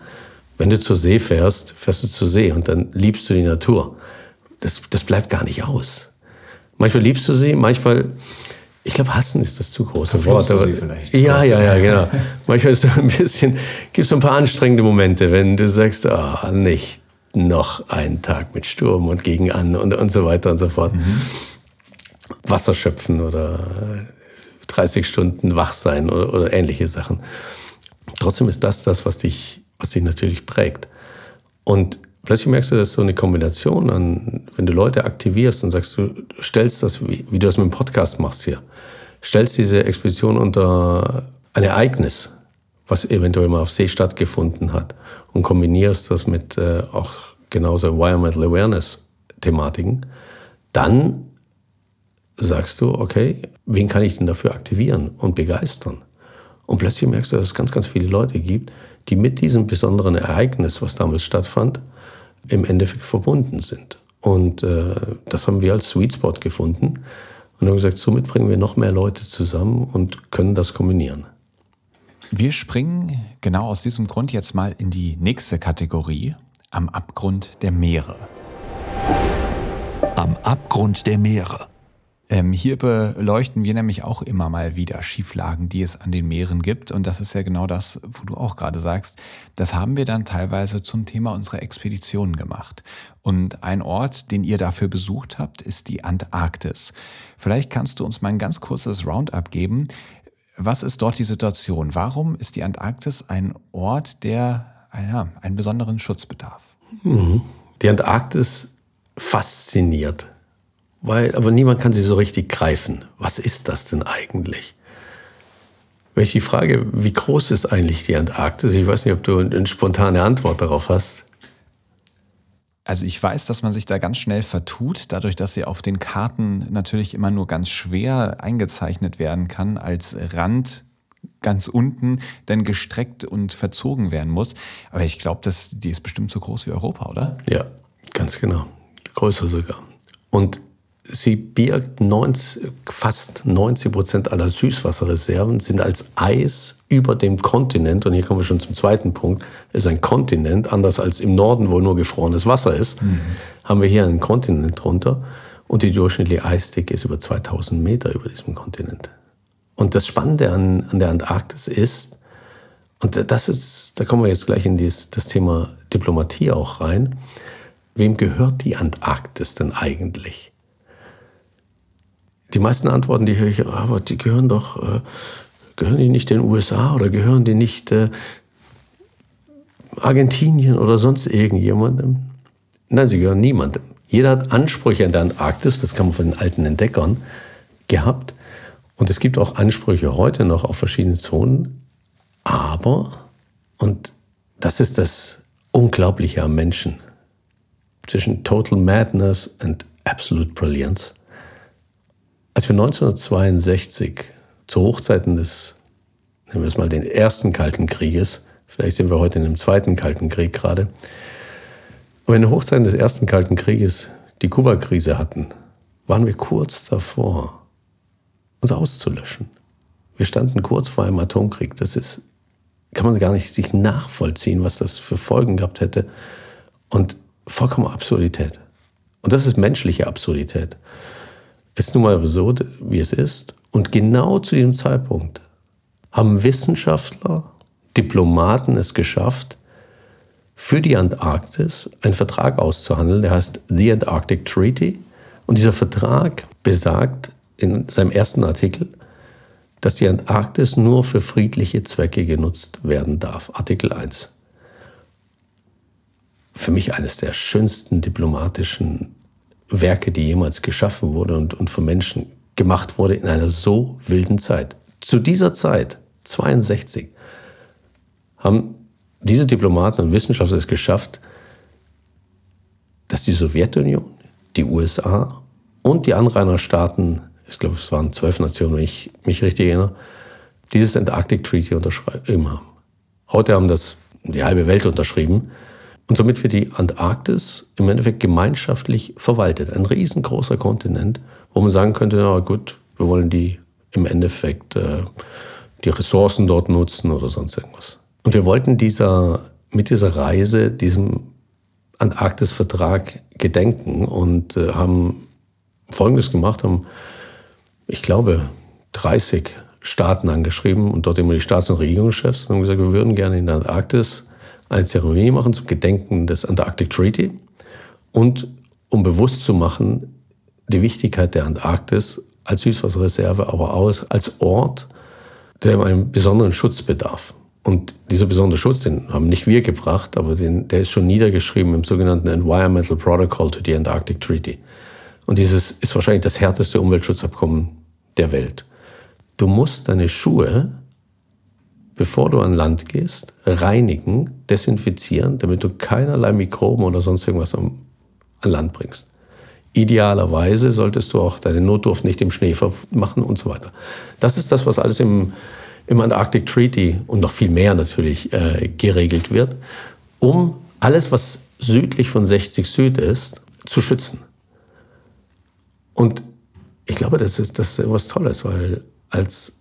wenn du zur See fährst, fährst du zur See und dann liebst du die Natur. Das, das bleibt gar nicht aus. Manchmal liebst du sie, manchmal, ich glaube, hassen ist das zu große Wort.
Aber, sie vielleicht.
Ja, ja, ja, genau. manchmal ist es ein bisschen, gibt es ein paar anstrengende Momente, wenn du sagst, ah, nicht noch einen Tag mit Sturm und gegen an und, und so weiter und so fort. Mhm. Wasser schöpfen oder 30 Stunden wach sein oder, oder, ähnliche Sachen. Trotzdem ist das das, was dich, was dich natürlich prägt. Und plötzlich merkst du, dass so eine Kombination an, wenn du Leute aktivierst und sagst, du stellst das, wie, wie du das mit dem Podcast machst hier, stellst diese Expedition unter ein Ereignis, was eventuell mal auf See stattgefunden hat und kombinierst das mit äh, auch genauso Environmental Awareness Thematiken, dann sagst du, okay, wen kann ich denn dafür aktivieren und begeistern? Und plötzlich merkst du, dass es ganz, ganz viele Leute gibt, die mit diesem besonderen Ereignis, was damals stattfand, im Endeffekt verbunden sind. Und äh, das haben wir als Sweet Spot gefunden und haben gesagt, somit bringen wir noch mehr Leute zusammen und können das kombinieren.
Wir springen genau aus diesem Grund jetzt mal in die nächste Kategorie, am Abgrund der Meere.
Am Abgrund der Meere.
Ähm, hier beleuchten wir nämlich auch immer mal wieder Schieflagen, die es an den Meeren gibt. Und das ist ja genau das, wo du auch gerade sagst. Das haben wir dann teilweise zum Thema unserer Expeditionen gemacht. Und ein Ort, den ihr dafür besucht habt, ist die Antarktis. Vielleicht kannst du uns mal ein ganz kurzes Roundup geben. Was ist dort die Situation? Warum ist die Antarktis ein Ort, der ja, einen besonderen Schutzbedarf?
Mhm. Die Antarktis fasziniert, weil aber niemand kann sie so richtig greifen. Was ist das denn eigentlich? Wenn ich die Frage, wie groß ist eigentlich die Antarktis? Ich weiß nicht, ob du eine spontane Antwort darauf hast.
Also ich weiß, dass man sich da ganz schnell vertut, dadurch, dass sie auf den Karten natürlich immer nur ganz schwer eingezeichnet werden kann als Rand ganz unten dann gestreckt und verzogen werden muss. Aber ich glaube, die ist bestimmt so groß wie Europa, oder?
Ja, ganz genau. Größer sogar. Und sie birgt 90, fast 90 Prozent aller Süßwasserreserven, sind als Eis über dem Kontinent, und hier kommen wir schon zum zweiten Punkt, ist ein Kontinent, anders als im Norden, wo nur gefrorenes Wasser ist, mhm. haben wir hier einen Kontinent drunter und die durchschnittliche Eisdicke ist über 2000 Meter über diesem Kontinent. Und das Spannende an, an der Antarktis ist, und das ist, da kommen wir jetzt gleich in dieses, das Thema Diplomatie auch rein, wem gehört die Antarktis denn eigentlich? Die meisten Antworten, die höre ich, aber die gehören doch, äh, gehören die nicht den USA oder gehören die nicht äh, Argentinien oder sonst irgendjemandem? Nein, sie gehören niemandem. Jeder hat Ansprüche an der Antarktis, das kann man von den alten Entdeckern gehabt. Und es gibt auch Ansprüche heute noch auf verschiedene Zonen. Aber, und das ist das Unglaubliche am Menschen, zwischen Total Madness und Absolute Brilliance, als wir 1962 zu Hochzeiten des, nehmen wir es mal, den ersten Kalten Krieges, vielleicht sind wir heute in dem zweiten Kalten Krieg gerade, aber in den Hochzeiten des ersten Kalten Krieges die Kuba-Krise hatten, waren wir kurz davor, uns auszulöschen. Wir standen kurz vor einem Atomkrieg. Das ist, kann man gar nicht sich nachvollziehen, was das für Folgen gehabt hätte. Und vollkommen Absurdität. Und das ist menschliche Absurdität ist nun mal so, wie es ist. Und genau zu diesem Zeitpunkt haben Wissenschaftler, Diplomaten es geschafft, für die Antarktis einen Vertrag auszuhandeln, der heißt The Antarctic Treaty. Und dieser Vertrag besagt in seinem ersten Artikel, dass die Antarktis nur für friedliche Zwecke genutzt werden darf. Artikel 1. Für mich eines der schönsten diplomatischen Werke, die jemals geschaffen wurde und, und von Menschen gemacht wurde in einer so wilden Zeit. Zu dieser Zeit, 62, haben diese Diplomaten und Wissenschaftler es geschafft, dass die Sowjetunion, die USA und die Anrainerstaaten, ich glaube, es waren zwölf Nationen, wenn ich mich richtig erinnere, dieses Antarctic Treaty unterschrieben haben. Heute haben das die halbe Welt unterschrieben. Und somit wird die Antarktis im Endeffekt gemeinschaftlich verwaltet. Ein riesengroßer Kontinent, wo man sagen könnte, na gut, wir wollen die im Endeffekt äh, die Ressourcen dort nutzen oder sonst irgendwas. Und wir wollten dieser, mit dieser Reise diesem Antarktis-Vertrag gedenken und äh, haben Folgendes gemacht, haben, ich glaube, 30 Staaten angeschrieben und dort immer die Staats- und Regierungschefs und haben gesagt, wir würden gerne in der Antarktis eine Zeremonie machen zum Gedenken des Antarctic Treaty und um bewusst zu machen, die Wichtigkeit der Antarktis als Süßwasserreserve, aber auch als Ort, der einen besonderen Schutz bedarf. Und dieser besondere Schutz, den haben nicht wir gebracht, aber den, der ist schon niedergeschrieben im sogenannten Environmental Protocol to the Antarctic Treaty. Und dieses ist wahrscheinlich das härteste Umweltschutzabkommen der Welt. Du musst deine Schuhe bevor du an Land gehst, reinigen, desinfizieren, damit du keinerlei Mikroben oder sonst irgendwas an Land bringst. Idealerweise solltest du auch deine Notdurft nicht im Schnee machen und so weiter. Das ist das, was alles im, im Antarctic Treaty und noch viel mehr natürlich äh, geregelt wird, um alles, was südlich von 60 Süd ist, zu schützen. Und ich glaube, das ist, das ist etwas Tolles, weil als,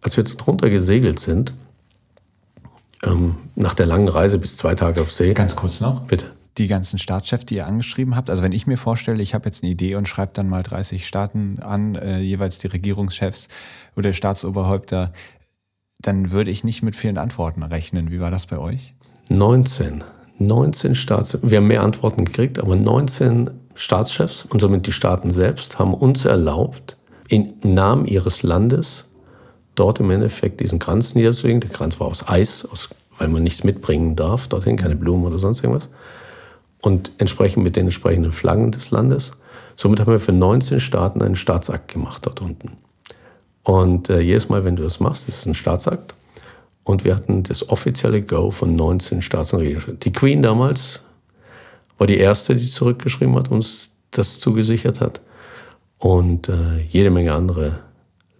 als wir drunter gesegelt sind, ähm, nach der langen Reise bis zwei Tage auf See.
Ganz kurz noch.
Bitte.
Die ganzen Staatschefs, die ihr angeschrieben habt, also wenn ich mir vorstelle, ich habe jetzt eine Idee und schreibe dann mal 30 Staaten an, äh, jeweils die Regierungschefs oder Staatsoberhäupter, dann würde ich nicht mit vielen Antworten rechnen. Wie war das bei euch?
19. 19 Staats, wir haben mehr Antworten gekriegt, aber 19 Staatschefs und somit die Staaten selbst haben uns erlaubt, im Namen ihres Landes dort im Endeffekt diesen Kranz niederzulegen. Der Kranz war aus Eis, aus, weil man nichts mitbringen darf, dorthin keine Blumen oder sonst irgendwas. Und entsprechend mit den entsprechenden Flaggen des Landes. Somit haben wir für 19 Staaten einen Staatsakt gemacht dort unten. Und äh, jedes Mal, wenn du das machst, ist es ein Staatsakt. Und wir hatten das offizielle Go von 19 Staats- und Regierungschefs. Die Queen damals war die erste, die zurückgeschrieben hat, uns das zugesichert hat. Und äh, jede Menge andere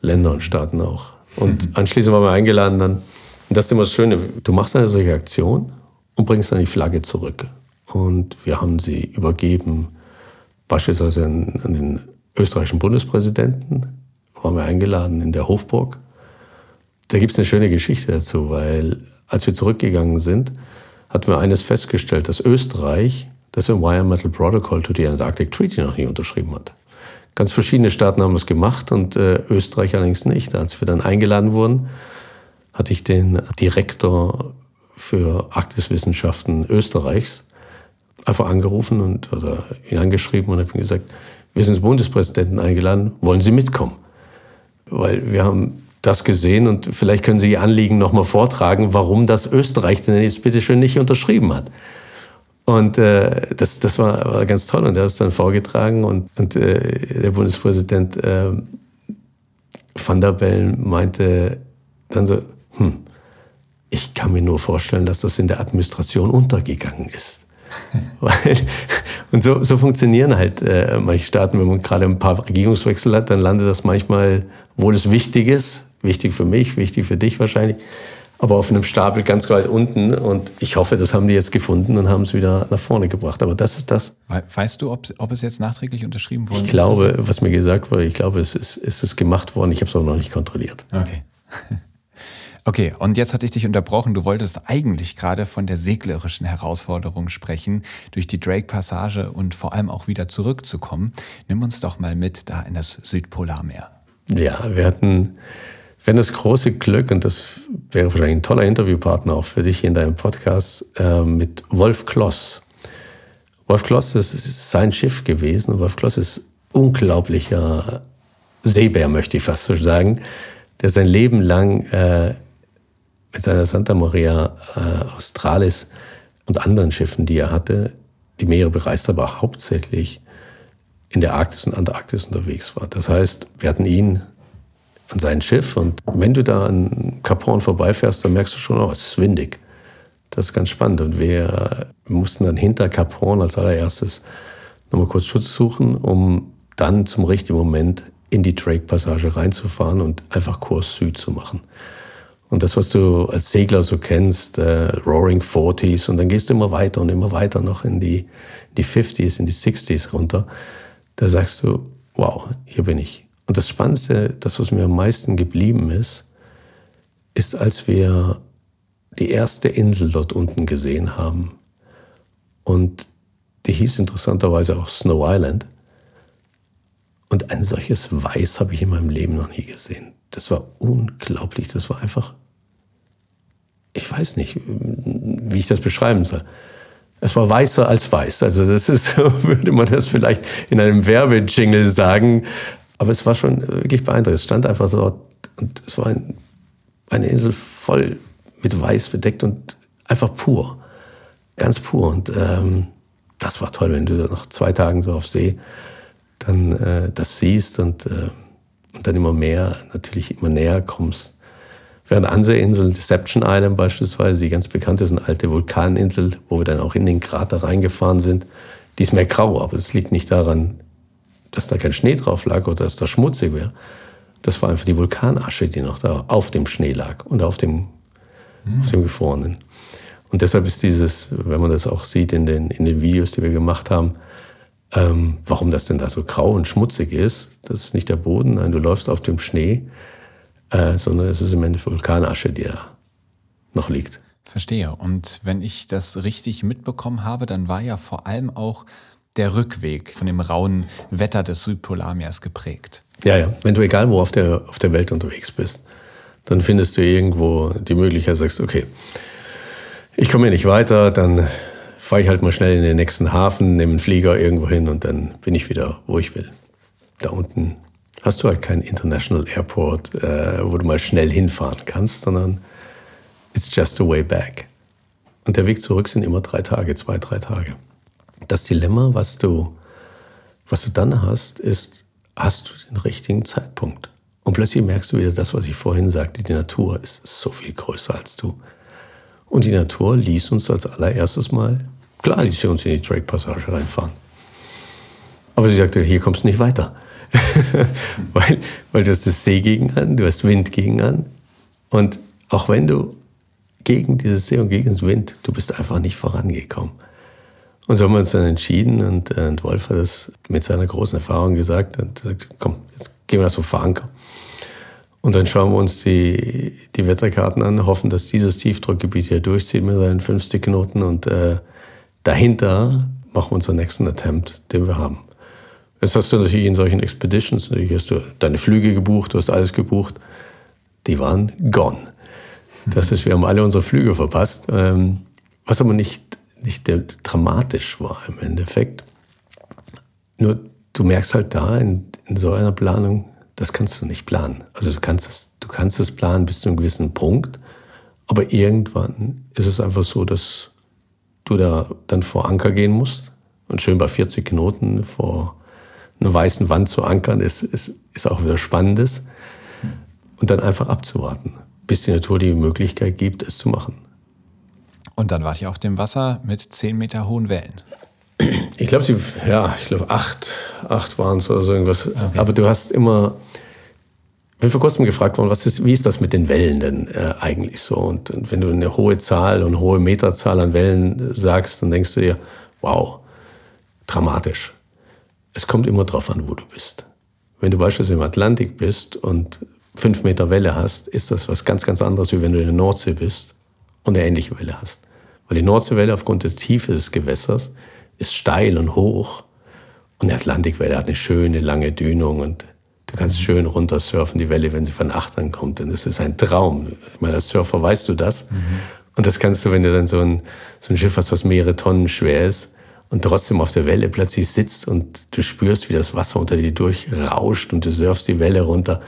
Länder und Staaten auch. Und mhm. anschließend waren wir eingeladen dann. Und das ist immer das Schöne. Du machst eine solche Aktion und bringst dann die Flagge zurück. Und wir haben sie übergeben, beispielsweise an, an den österreichischen Bundespräsidenten, waren wir eingeladen in der Hofburg. Da gibt es eine schöne Geschichte dazu, weil als wir zurückgegangen sind, hatten wir eines festgestellt, dass Österreich das Environmental Protocol to the Antarctic Treaty noch nie unterschrieben hat. Ganz verschiedene Staaten haben es gemacht und äh, Österreich allerdings nicht. Als wir dann eingeladen wurden, hatte ich den Direktor für Arktiswissenschaften Österreichs einfach angerufen und oder ihn angeschrieben und habe ihm gesagt, wir sind Bundespräsidenten eingeladen, wollen Sie mitkommen? Weil wir haben das gesehen und vielleicht können Sie Ihr Anliegen nochmal vortragen, warum das Österreich denn jetzt bitte schön nicht unterschrieben hat. Und äh, das, das war, war ganz toll. Und er hat es dann vorgetragen und, und äh, der Bundespräsident äh, Van der Bellen meinte dann so, hm, ich kann mir nur vorstellen, dass das in der Administration untergegangen ist. Weil, und so, so funktionieren halt äh, manche Staaten, wenn man gerade ein paar Regierungswechsel hat, dann landet das manchmal, obwohl es wichtig ist, wichtig für mich, wichtig für dich wahrscheinlich, aber auf einem Stapel ganz weit unten. Und ich hoffe, das haben die jetzt gefunden und haben es wieder nach vorne gebracht. Aber das ist das.
Weißt du, ob, ob es jetzt nachträglich unterschrieben wurde?
Ich glaube, was mir gesagt wurde, ich glaube, es ist, es ist gemacht worden. Ich habe es aber noch nicht kontrolliert.
Okay. Okay, und jetzt hatte ich dich unterbrochen. Du wolltest eigentlich gerade von der seglerischen Herausforderung sprechen, durch die Drake-Passage und vor allem auch wieder zurückzukommen. Nimm uns doch mal mit da in das Südpolarmeer.
Ja, wir hatten, wenn das große Glück, und das wäre wahrscheinlich ein toller Interviewpartner auch für dich in deinem Podcast, äh, mit Wolf Kloss. Wolf Kloss ist, ist sein Schiff gewesen. Wolf Kloss ist unglaublicher Seebär, möchte ich fast so sagen, der sein Leben lang äh, mit seiner Santa Maria äh, Australis und anderen Schiffen, die er hatte, die Meere bereist, aber hauptsächlich in der Arktis und Antarktis unterwegs war. Das heißt, wir hatten ihn an sein Schiff und wenn du da an Cap Horn vorbeifährst, dann merkst du schon, oh, es ist windig. Das ist ganz spannend. Und wir mussten dann hinter Cap Horn als allererstes nochmal kurz Schutz suchen, um dann zum richtigen Moment in die Drake-Passage reinzufahren und einfach Kurs Süd zu machen. Und das, was du als Segler so kennst, äh, Roaring Forties, und dann gehst du immer weiter und immer weiter noch in die, die 50s, in die 60s runter, da sagst du, wow, hier bin ich. Und das Spannendste, das, was mir am meisten geblieben ist, ist, als wir die erste Insel dort unten gesehen haben. Und die hieß interessanterweise auch Snow Island. Und ein solches Weiß habe ich in meinem Leben noch nie gesehen. Das war unglaublich. Das war einfach, ich weiß nicht, wie ich das beschreiben soll. Es war weißer als weiß. Also das ist, würde man das vielleicht in einem Werbejingle sagen. Aber es war schon wirklich beeindruckend. Es stand einfach so und es war ein, eine Insel voll mit Weiß bedeckt und einfach pur. Ganz pur. Und ähm, das war toll, wenn du nach zwei Tagen so auf See dann äh, das siehst und äh, und dann immer mehr, natürlich immer näher kommst. Während andere Inseln, Deception Island beispielsweise, die ganz bekannte ist eine alte Vulkaninsel, wo wir dann auch in den Krater reingefahren sind, die ist mehr grau, aber es liegt nicht daran, dass da kein Schnee drauf lag oder dass da schmutzig wäre. Das war einfach die Vulkanasche, die noch da auf dem Schnee lag und auf dem, mhm. auf dem Gefrorenen. Und deshalb ist dieses, wenn man das auch sieht in den, in den Videos, die wir gemacht haben, ähm, warum das denn da so grau und schmutzig ist, das ist nicht der Boden, nein, du läufst auf dem Schnee, äh, sondern es ist im Endeffekt Vulkanasche, die da noch liegt.
Verstehe. Und wenn ich das richtig mitbekommen habe, dann war ja vor allem auch der Rückweg von dem rauen Wetter des Südpolarmeers geprägt.
Ja, ja. Wenn du egal wo auf der, auf der Welt unterwegs bist, dann findest du irgendwo die Möglichkeit, sagst, okay, ich komme hier nicht weiter, dann fahre ich halt mal schnell in den nächsten Hafen, nehme einen Flieger irgendwo hin und dann bin ich wieder, wo ich will. Da unten hast du halt keinen International Airport, äh, wo du mal schnell hinfahren kannst, sondern it's just a way back. Und der Weg zurück sind immer drei Tage, zwei, drei Tage. Das Dilemma, was du, was du dann hast, ist, hast du den richtigen Zeitpunkt? Und plötzlich merkst du wieder das, was ich vorhin sagte, die Natur ist so viel größer als du. Und die Natur ließ uns als allererstes mal Klar, die sie uns in die Drake-Passage reinfahren. Aber sie sagte, hier kommst du nicht weiter. weil, weil du hast das See gegen an, du hast Wind gegen an. Und auch wenn du gegen dieses See und gegen den Wind, du bist einfach nicht vorangekommen. Und so haben wir uns dann entschieden und, äh, und Wolf hat das mit seiner großen Erfahrung gesagt und gesagt, komm, jetzt gehen wir das so verankern. Und dann schauen wir uns die, die Wetterkarten an, hoffen, dass dieses Tiefdruckgebiet hier durchzieht mit seinen 50 Knoten und äh, dahinter machen wir unseren nächsten Attempt, den wir haben. Jetzt hast du natürlich in solchen Expeditions, natürlich hast du deine Flüge gebucht, du hast alles gebucht, die waren gone. Das ist, wir haben alle unsere Flüge verpasst, ähm, was aber nicht, nicht dramatisch war im Endeffekt. Nur du merkst halt da in, in so einer Planung, das kannst du nicht planen. Also du kannst es, du kannst es planen bis zu einem gewissen Punkt, aber irgendwann ist es einfach so, dass du da dann vor Anker gehen musst und schön bei 40 Knoten vor einer weißen Wand zu ankern, ist, ist, ist auch wieder Spannendes. Und dann einfach abzuwarten, bis die Natur die Möglichkeit gibt, es zu machen.
Und dann wart ihr auf dem Wasser mit 10 Meter hohen Wellen.
Ich glaube, sie, ja, ich glaube, acht, acht waren es oder so irgendwas. Okay. Aber du hast immer, ich bin vor kurzem gefragt worden, was ist, wie ist das mit den Wellen denn äh, eigentlich so? Und, und, wenn du eine hohe Zahl und eine hohe Meterzahl an Wellen sagst, dann denkst du dir, wow, dramatisch. Es kommt immer drauf an, wo du bist. Wenn du beispielsweise im Atlantik bist und fünf Meter Welle hast, ist das was ganz, ganz anderes, wie wenn du in der Nordsee bist und eine ähnliche Welle hast. Weil die Nordseewelle aufgrund der Tiefe des Gewässers ist steil und hoch. Und die Atlantikwelle hat eine schöne, lange Dünung und du kannst schön runtersurfen, die Welle, wenn sie von Achtern kommt. Und das ist ein Traum. Ich meine, als Surfer weißt du das. Mhm. Und das kannst du, wenn du dann so ein, so ein Schiff hast, was mehrere Tonnen schwer ist und trotzdem auf der Welle plötzlich sitzt und du spürst, wie das Wasser unter dir durchrauscht und du surfst die Welle runter.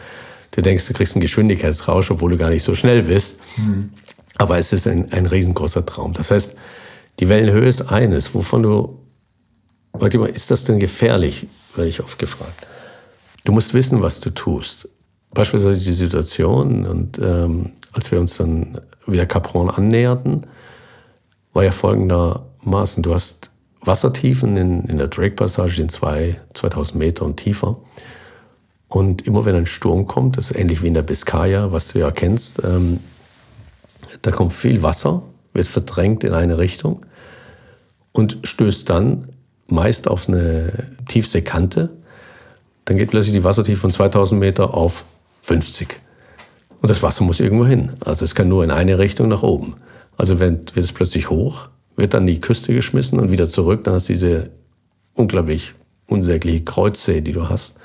Du denkst, du kriegst einen Geschwindigkeitsrausch, obwohl du gar nicht so schnell bist. Mhm. Aber es ist ein, ein riesengroßer Traum. Das heißt, die Wellenhöhe ist eines, wovon du, warte mal, ist das denn gefährlich, werde ich oft gefragt. Du musst wissen, was du tust. Beispielsweise die Situation, und ähm, als wir uns dann wieder Cap Horn annäherten, war ja folgendermaßen, du hast Wassertiefen in, in der Drake-Passage, in zwei, 2000 Meter und tiefer. Und immer wenn ein Sturm kommt, das ist ähnlich wie in der Biskaya, was du ja kennst, ähm, da kommt viel Wasser, wird verdrängt in eine Richtung und stößt dann meist auf eine Tiefseekante. Dann geht plötzlich die Wassertiefe von 2000 Meter auf 50. Und das Wasser muss irgendwo hin. Also es kann nur in eine Richtung nach oben. Also wenn, wird es plötzlich hoch, wird dann die Küste geschmissen und wieder zurück, dann hast du diese unglaublich unsägliche Kreuzsee, die du hast.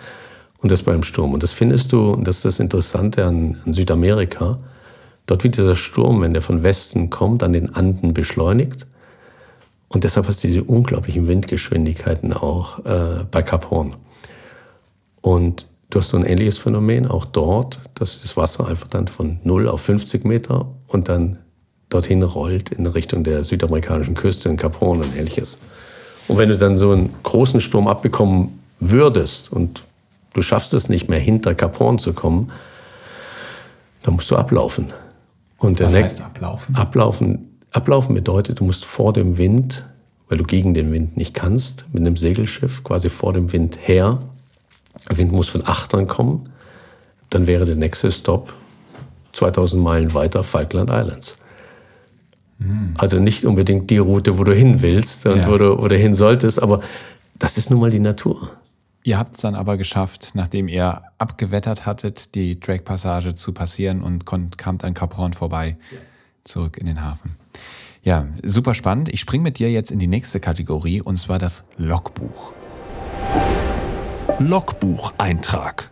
Und das beim Sturm. Und das findest du, und das ist das Interessante an, an Südamerika, dort wird dieser Sturm, wenn der von Westen kommt, an den Anden beschleunigt. Und deshalb hast du diese unglaublichen Windgeschwindigkeiten auch äh, bei Cap Horn. Und du hast so ein ähnliches Phänomen auch dort, dass das Wasser einfach dann von 0 auf 50 Meter und dann dorthin rollt in Richtung der südamerikanischen Küste, in Cap Horn und ähnliches. Und wenn du dann so einen großen Sturm abbekommen würdest und du schaffst es nicht mehr, hinter Cap Horn zu kommen, dann musst du ablaufen.
Und Was heißt ablaufen?
Ablaufen, ablaufen bedeutet, du musst vor dem Wind, weil du gegen den Wind nicht kannst, mit einem Segelschiff quasi vor dem Wind her. Der Wind muss von Achtern kommen. Dann wäre der nächste Stop 2000 Meilen weiter Falkland Islands. Hm. Also nicht unbedingt die Route, wo du hin willst und ja. wo, du, wo du hin solltest, aber das ist nun mal die Natur.
Ihr habt es dann aber geschafft, nachdem ihr abgewettert hattet, die Drake-Passage zu passieren und kamt an Cap Horn vorbei, ja. zurück in den Hafen. Ja, super spannend. Ich springe mit dir jetzt in die nächste Kategorie und zwar das Logbuch.
Logbucheintrag.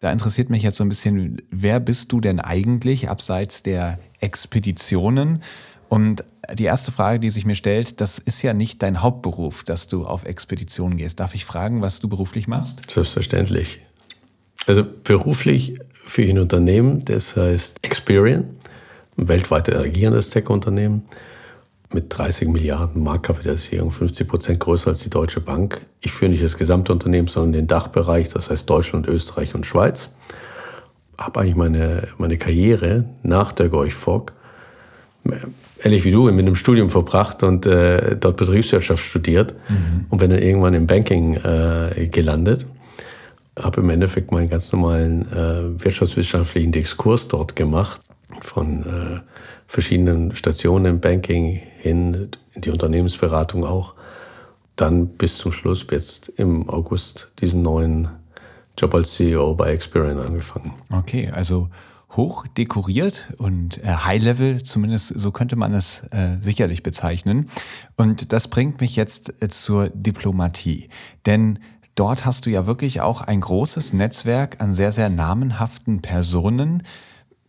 Da interessiert mich jetzt so ein bisschen, wer bist du denn eigentlich abseits der Expeditionen? Und die erste Frage, die sich mir stellt, das ist ja nicht dein Hauptberuf, dass du auf Expeditionen gehst. Darf ich fragen, was du beruflich machst?
Selbstverständlich. Also beruflich für ein Unternehmen, das heißt Experian, ein weltweit agierendes Tech-Unternehmen mit 30 Milliarden Marktkapitalisierung, 50 Prozent größer als die Deutsche Bank. Ich führe nicht das gesamte Unternehmen, sondern den Dachbereich, das heißt Deutschland, Österreich und Schweiz. Habe eigentlich meine, meine Karriere nach der Gorch Fogg ähnlich wie du, mit einem Studium verbracht und äh, dort Betriebswirtschaft studiert mhm. und bin dann irgendwann im Banking äh, gelandet. Habe im Endeffekt meinen ganz normalen äh, wirtschaftswissenschaftlichen Diskurs dort gemacht, von äh, verschiedenen Stationen im Banking hin, in die Unternehmensberatung auch. dann bis zum Schluss jetzt im August diesen neuen Job als CEO bei Experian angefangen.
Okay, also hoch dekoriert und äh, High-Level, zumindest so könnte man es äh, sicherlich bezeichnen. Und das bringt mich jetzt äh, zur Diplomatie. Denn dort hast du ja wirklich auch ein großes Netzwerk an sehr, sehr namenhaften Personen,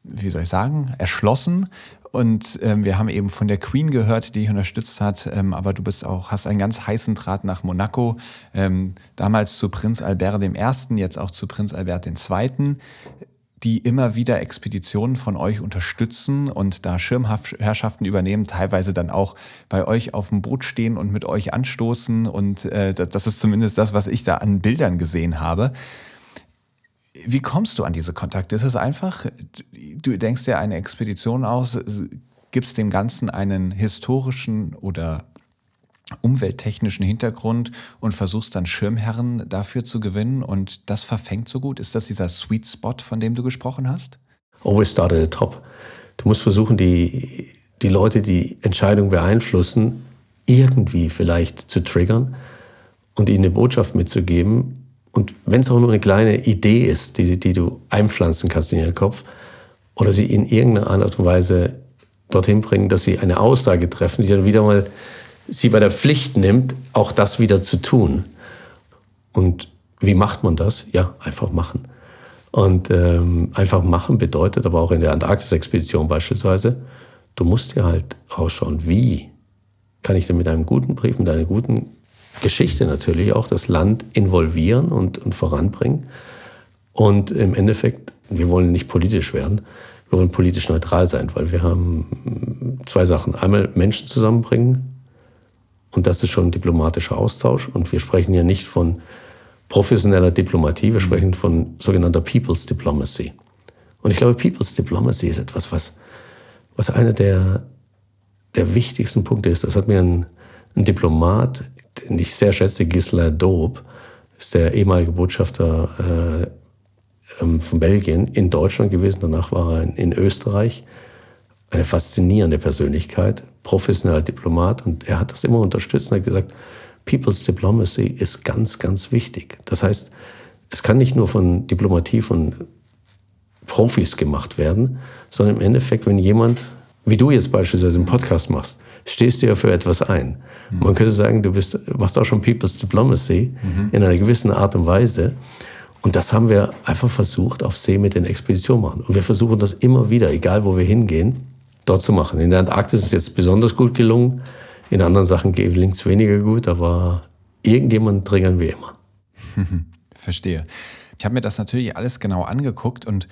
wie soll ich sagen, erschlossen. Und ähm, wir haben eben von der Queen gehört, die dich unterstützt hat, ähm, aber du bist auch, hast einen ganz heißen Draht nach Monaco, ähm, damals zu Prinz Albert I., jetzt auch zu Prinz Albert II die immer wieder Expeditionen von euch unterstützen und da Schirmherrschaften übernehmen, teilweise dann auch bei euch auf dem Boot stehen und mit euch anstoßen. Und äh, das ist zumindest das, was ich da an Bildern gesehen habe. Wie kommst du an diese Kontakte? Ist es einfach, du denkst dir eine Expedition aus, gibst dem Ganzen einen historischen oder umwelttechnischen Hintergrund und versuchst dann Schirmherren dafür zu gewinnen und das verfängt so gut? Ist das dieser Sweet Spot, von dem du gesprochen hast?
Always start at the top. Du musst versuchen, die, die Leute, die Entscheidung beeinflussen, irgendwie vielleicht zu triggern und ihnen eine Botschaft mitzugeben. Und wenn es auch nur eine kleine Idee ist, die, die du einpflanzen kannst in ihren Kopf, oder sie in irgendeiner Art und Weise dorthin bringen, dass sie eine Aussage treffen, die dann wieder mal sie bei der Pflicht nimmt, auch das wieder zu tun. Und wie macht man das? Ja, einfach machen. Und ähm, einfach machen bedeutet aber auch in der Antarktis-Expedition beispielsweise, du musst dir halt ausschauen, wie kann ich denn mit einem guten Brief, mit einer guten Geschichte natürlich auch das Land involvieren und, und voranbringen. Und im Endeffekt, wir wollen nicht politisch werden, wir wollen politisch neutral sein, weil wir haben zwei Sachen. Einmal Menschen zusammenbringen, und das ist schon diplomatischer Austausch. Und wir sprechen ja nicht von professioneller Diplomatie, wir mhm. sprechen von sogenannter People's Diplomacy. Und ich glaube, People's Diplomacy ist etwas, was, was einer der, der wichtigsten Punkte ist. Das hat mir ein, ein Diplomat, den ich sehr schätze, Gisela Dob, ist der ehemalige Botschafter äh, ähm, von Belgien in Deutschland gewesen. Danach war er in, in Österreich eine faszinierende Persönlichkeit, professioneller Diplomat und er hat das immer unterstützt und hat gesagt, People's Diplomacy ist ganz, ganz wichtig. Das heißt, es kann nicht nur von Diplomatie von Profis gemacht werden, sondern im Endeffekt, wenn jemand, wie du jetzt beispielsweise einen Podcast machst, stehst du ja für etwas ein. Mhm. Man könnte sagen, du bist, machst auch schon People's Diplomacy mhm. in einer gewissen Art und Weise. Und das haben wir einfach versucht, auf See mit den Expeditionen machen. Und wir versuchen das immer wieder, egal wo wir hingehen, dort zu machen. In der Antarktis ist es jetzt besonders gut gelungen. In anderen Sachen gelingt es weniger gut, aber irgendjemand dringen wir immer.
Verstehe. Ich habe mir das natürlich alles genau angeguckt und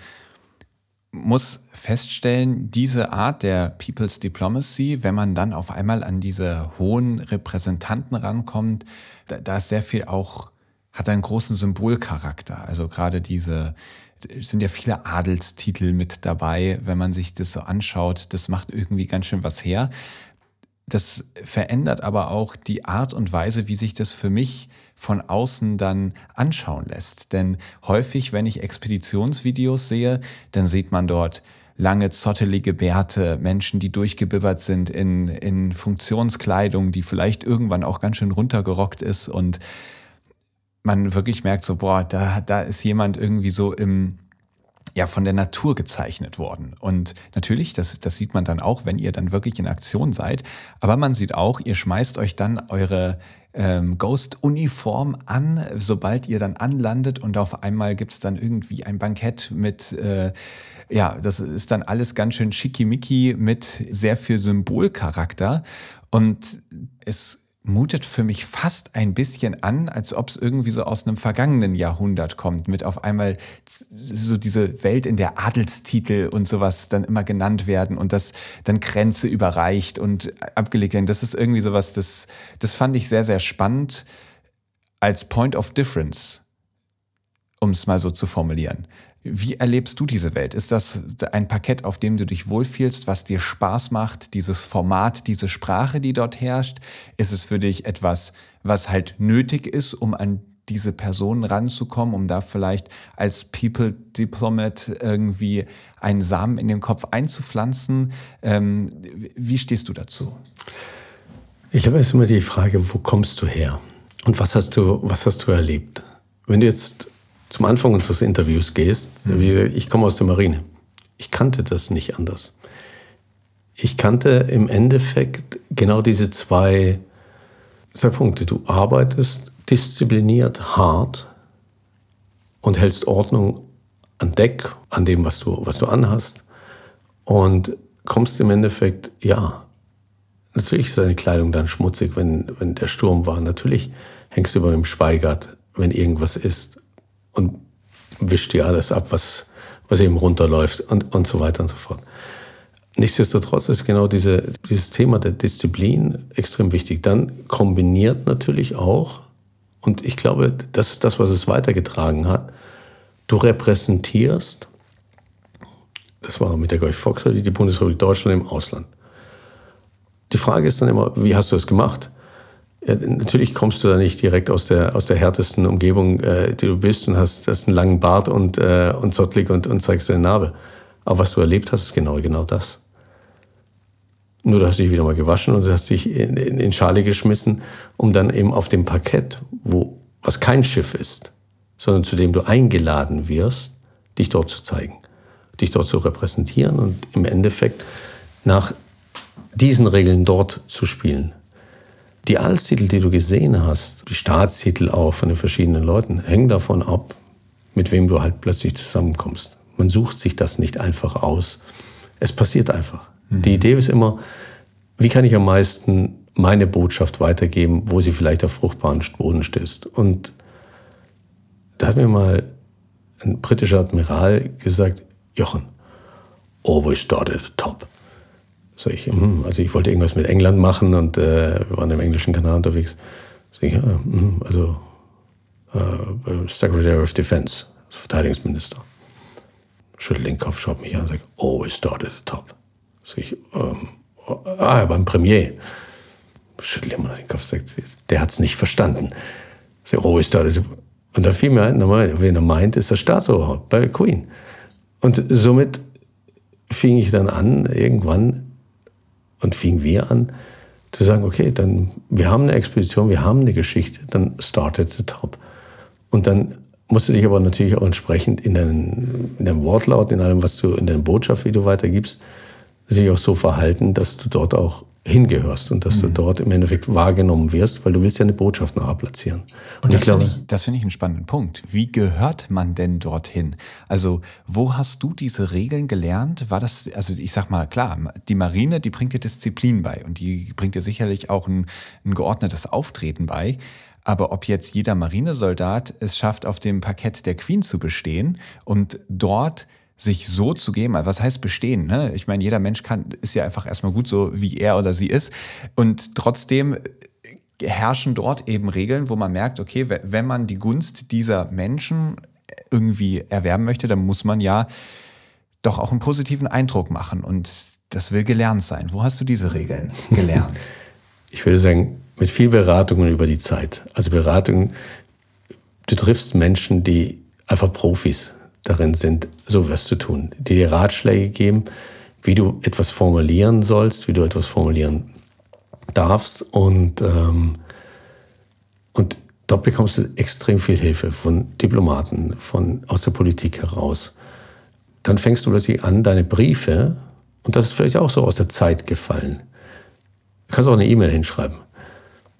muss feststellen, diese Art der People's Diplomacy, wenn man dann auf einmal an diese hohen Repräsentanten rankommt, da, da ist sehr viel auch, hat einen großen Symbolcharakter. Also gerade diese, sind ja viele Adelstitel mit dabei, wenn man sich das so anschaut. Das macht irgendwie ganz schön was her. Das verändert aber auch die Art und Weise, wie sich das für mich von außen dann anschauen lässt. Denn häufig, wenn ich Expeditionsvideos sehe, dann sieht man dort lange zottelige Bärte, Menschen, die durchgebibbert sind in, in Funktionskleidung, die vielleicht irgendwann auch ganz schön runtergerockt ist und man wirklich merkt, so, boah, da, da ist jemand irgendwie so im, ja, von der Natur gezeichnet worden. Und natürlich, das, das sieht man dann auch, wenn ihr dann wirklich in Aktion seid. Aber man sieht auch, ihr schmeißt euch dann eure ähm, Ghost-Uniform an, sobald ihr dann anlandet und auf einmal gibt's dann irgendwie ein Bankett mit, äh, ja, das ist dann alles ganz schön schickimicki mit sehr viel Symbolcharakter. Und es mutet für mich fast ein bisschen an, als ob es irgendwie so aus einem vergangenen Jahrhundert kommt, mit auf einmal so diese Welt, in der Adelstitel und sowas dann immer genannt werden und das dann Grenze überreicht und abgelegt werden. Das ist irgendwie sowas, das, das fand ich sehr, sehr spannend als Point of Difference, um es mal so zu formulieren. Wie erlebst du diese Welt? Ist das ein Parkett, auf dem du dich wohlfühlst, was dir Spaß macht, dieses Format, diese Sprache, die dort herrscht? Ist es für dich etwas, was halt nötig ist, um an diese Personen ranzukommen, um da vielleicht als People Diplomat irgendwie einen Samen in den Kopf einzupflanzen? Ähm, wie stehst du dazu?
Ich glaube, es ist immer die Frage, wo kommst du her? Und was hast du, was hast du erlebt? Wenn du jetzt zum Anfang unseres Interviews gehst, mhm. wie gesagt, ich komme aus der Marine. Ich kannte das nicht anders. Ich kannte im Endeffekt genau diese zwei, zwei Punkte. Du arbeitest diszipliniert, hart und hältst Ordnung an Deck, an dem, was du, was du anhast. Und kommst im Endeffekt, ja, natürlich ist deine Kleidung dann schmutzig, wenn, wenn der Sturm war. Natürlich hängst du über dem Speigert, wenn irgendwas ist und wischt dir alles ab, was, was eben runterläuft und, und so weiter und so fort. Nichtsdestotrotz ist genau diese, dieses Thema der Disziplin extrem wichtig. Dann kombiniert natürlich auch, und ich glaube, das ist das, was es weitergetragen hat, du repräsentierst, das war mit der Gorch Foxer, die Bundesrepublik Deutschland im Ausland. Die Frage ist dann immer, wie hast du es gemacht? Ja, natürlich kommst du da nicht direkt aus der, aus der härtesten Umgebung, äh, die du bist und hast, hast einen langen Bart und, äh, und zottelig und, und zeigst deine Narbe. Aber was du erlebt hast, ist genau, genau das. Nur du hast dich wieder mal gewaschen und du hast dich in, in, in Schale geschmissen, um dann eben auf dem Parkett, wo, was kein Schiff ist, sondern zu dem du eingeladen wirst, dich dort zu zeigen, dich dort zu repräsentieren und im Endeffekt nach diesen Regeln dort zu spielen. Die Altstitel, die du gesehen hast, die Staatstitel auch von den verschiedenen Leuten, hängen davon ab, mit wem du halt plötzlich zusammenkommst. Man sucht sich das nicht einfach aus. Es passiert einfach. Mhm. Die Idee ist immer, wie kann ich am meisten meine Botschaft weitergeben, wo sie vielleicht auf fruchtbaren Boden stößt. Und da hat mir mal ein britischer Admiral gesagt, Jochen, always start at the top. Sag ich, hm, also ich wollte irgendwas mit England machen und äh, wir waren im englischen Kanal unterwegs. Sag ich, ja, hm, also äh, Secretary of Defense, also Verteidigungsminister. Schüttelt den Kopf, schaut mich an und sagt, always start at the top. Sag ich, ähm, ah, beim Premier. Schüttelt immer den Kopf, sagt, der hat es nicht verstanden. Sag, always start at the top. Und da fiel mir ein, wen er meint, ist der Staatsoberhaupt bei Queen. Und somit fing ich dann an, irgendwann und fingen wir an zu sagen, okay, dann wir haben eine Expedition, wir haben eine Geschichte, dann startet the top. Und dann musst du dich aber natürlich auch entsprechend in deinem, in deinem Wortlaut, in allem, was du in deiner Botschaft, wie du weitergibst, sich auch so verhalten, dass du dort auch hingehörst und dass mhm. du dort im Endeffekt wahrgenommen wirst, weil du willst ja eine Botschaft nachher platzieren.
Und, und das finde ich, das finde ich einen spannenden Punkt. Wie gehört man denn dorthin? Also, wo hast du diese Regeln gelernt? War das, also ich sag mal, klar, die Marine, die bringt dir Disziplin bei und die bringt dir sicherlich auch ein, ein geordnetes Auftreten bei. Aber ob jetzt jeder Marinesoldat es schafft, auf dem Parkett der Queen zu bestehen und dort sich so zu geben, was heißt bestehen? Ne? Ich meine, jeder Mensch kann, ist ja einfach erstmal gut so, wie er oder sie ist. Und trotzdem herrschen dort eben Regeln, wo man merkt, okay, wenn man die Gunst dieser Menschen irgendwie erwerben möchte, dann muss man ja doch auch einen positiven Eindruck machen. Und das will gelernt sein. Wo hast du diese Regeln gelernt?
Ich würde sagen, mit viel Beratungen über die Zeit. Also Beratung, du triffst Menschen, die einfach Profis darin sind, sowas zu tun, die dir Ratschläge geben, wie du etwas formulieren sollst, wie du etwas formulieren darfst und, ähm, und dort bekommst du extrem viel Hilfe von Diplomaten, von, aus der Politik heraus. Dann fängst du plötzlich an, deine Briefe, und das ist vielleicht auch so aus der Zeit gefallen. Du kannst auch eine E-Mail hinschreiben.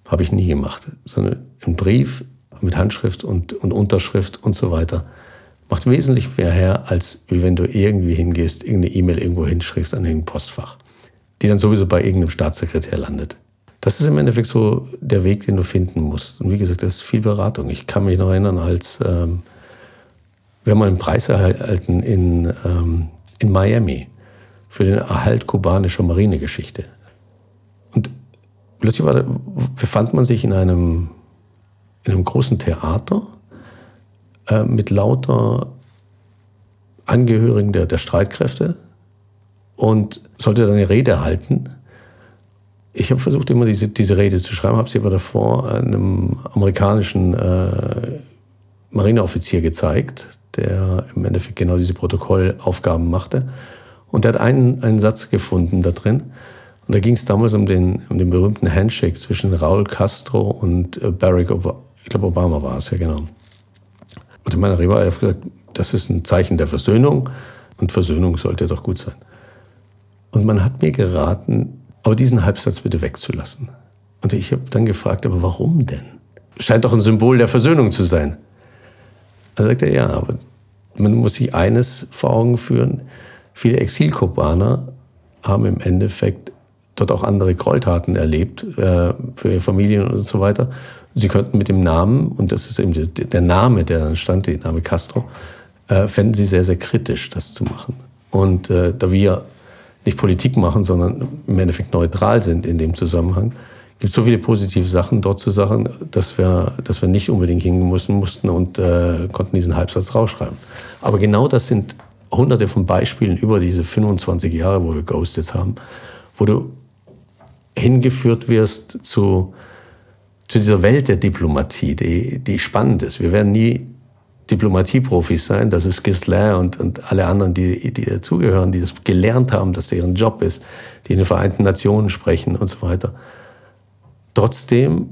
Habe ich nie gemacht, sondern einen Brief mit Handschrift und, und Unterschrift und so weiter macht wesentlich mehr her, als wie wenn du irgendwie hingehst, irgendeine E-Mail irgendwo hinschriebst an irgendein Postfach, die dann sowieso bei irgendeinem Staatssekretär landet. Das ist im Endeffekt so der Weg, den du finden musst. Und wie gesagt, das ist viel Beratung. Ich kann mich noch erinnern, als ähm, wir haben mal einen Preis erhalten in, ähm, in Miami für den Erhalt kubanischer Marinegeschichte. Und plötzlich war, befand man sich in einem, in einem großen Theater äh, mit lauter Angehörigen der, der Streitkräfte und sollte dann eine Rede halten. Ich habe versucht, immer diese, diese Rede zu schreiben, habe sie aber davor einem amerikanischen äh, Marineoffizier gezeigt, der im Endeffekt genau diese Protokollaufgaben machte. Und der hat einen, einen Satz gefunden da drin. Und da ging es damals um den, um den berühmten Handshake zwischen Raul Castro und äh, Barack Obama. Ich glaube, Obama war es, ja genau. Und in meiner habe ich gesagt, das ist ein Zeichen der Versöhnung und Versöhnung sollte doch gut sein. Und man hat mir geraten, aber diesen Halbsatz bitte wegzulassen. Und ich habe dann gefragt, aber warum denn? Scheint doch ein Symbol der Versöhnung zu sein. Da sagt er, ja, aber man muss sich eines vor Augen führen. Viele Exilkubaner haben im Endeffekt dort auch andere Gräueltaten erlebt äh, für ihre Familien und so weiter. Sie könnten mit dem Namen, und das ist eben der Name, der dann stand, der Name Castro, äh, fänden sie sehr, sehr kritisch, das zu machen. Und äh, da wir nicht Politik machen, sondern im Endeffekt neutral sind in dem Zusammenhang, gibt es so viele positive Sachen dort zu sagen, dass wir, dass wir nicht unbedingt hingehen müssen, mussten und äh, konnten diesen Halbsatz rausschreiben. Aber genau das sind hunderte von Beispielen über diese 25 Jahre, wo wir Ghost jetzt haben, wo du hingeführt wirst zu, zu dieser Welt der Diplomatie, die, die spannend ist. Wir werden nie Diplomatieprofis sein, das ist Gisler und, und alle anderen, die, die dazugehören, die das gelernt haben, dass deren Job ist, die in den Vereinten Nationen sprechen und so weiter. Trotzdem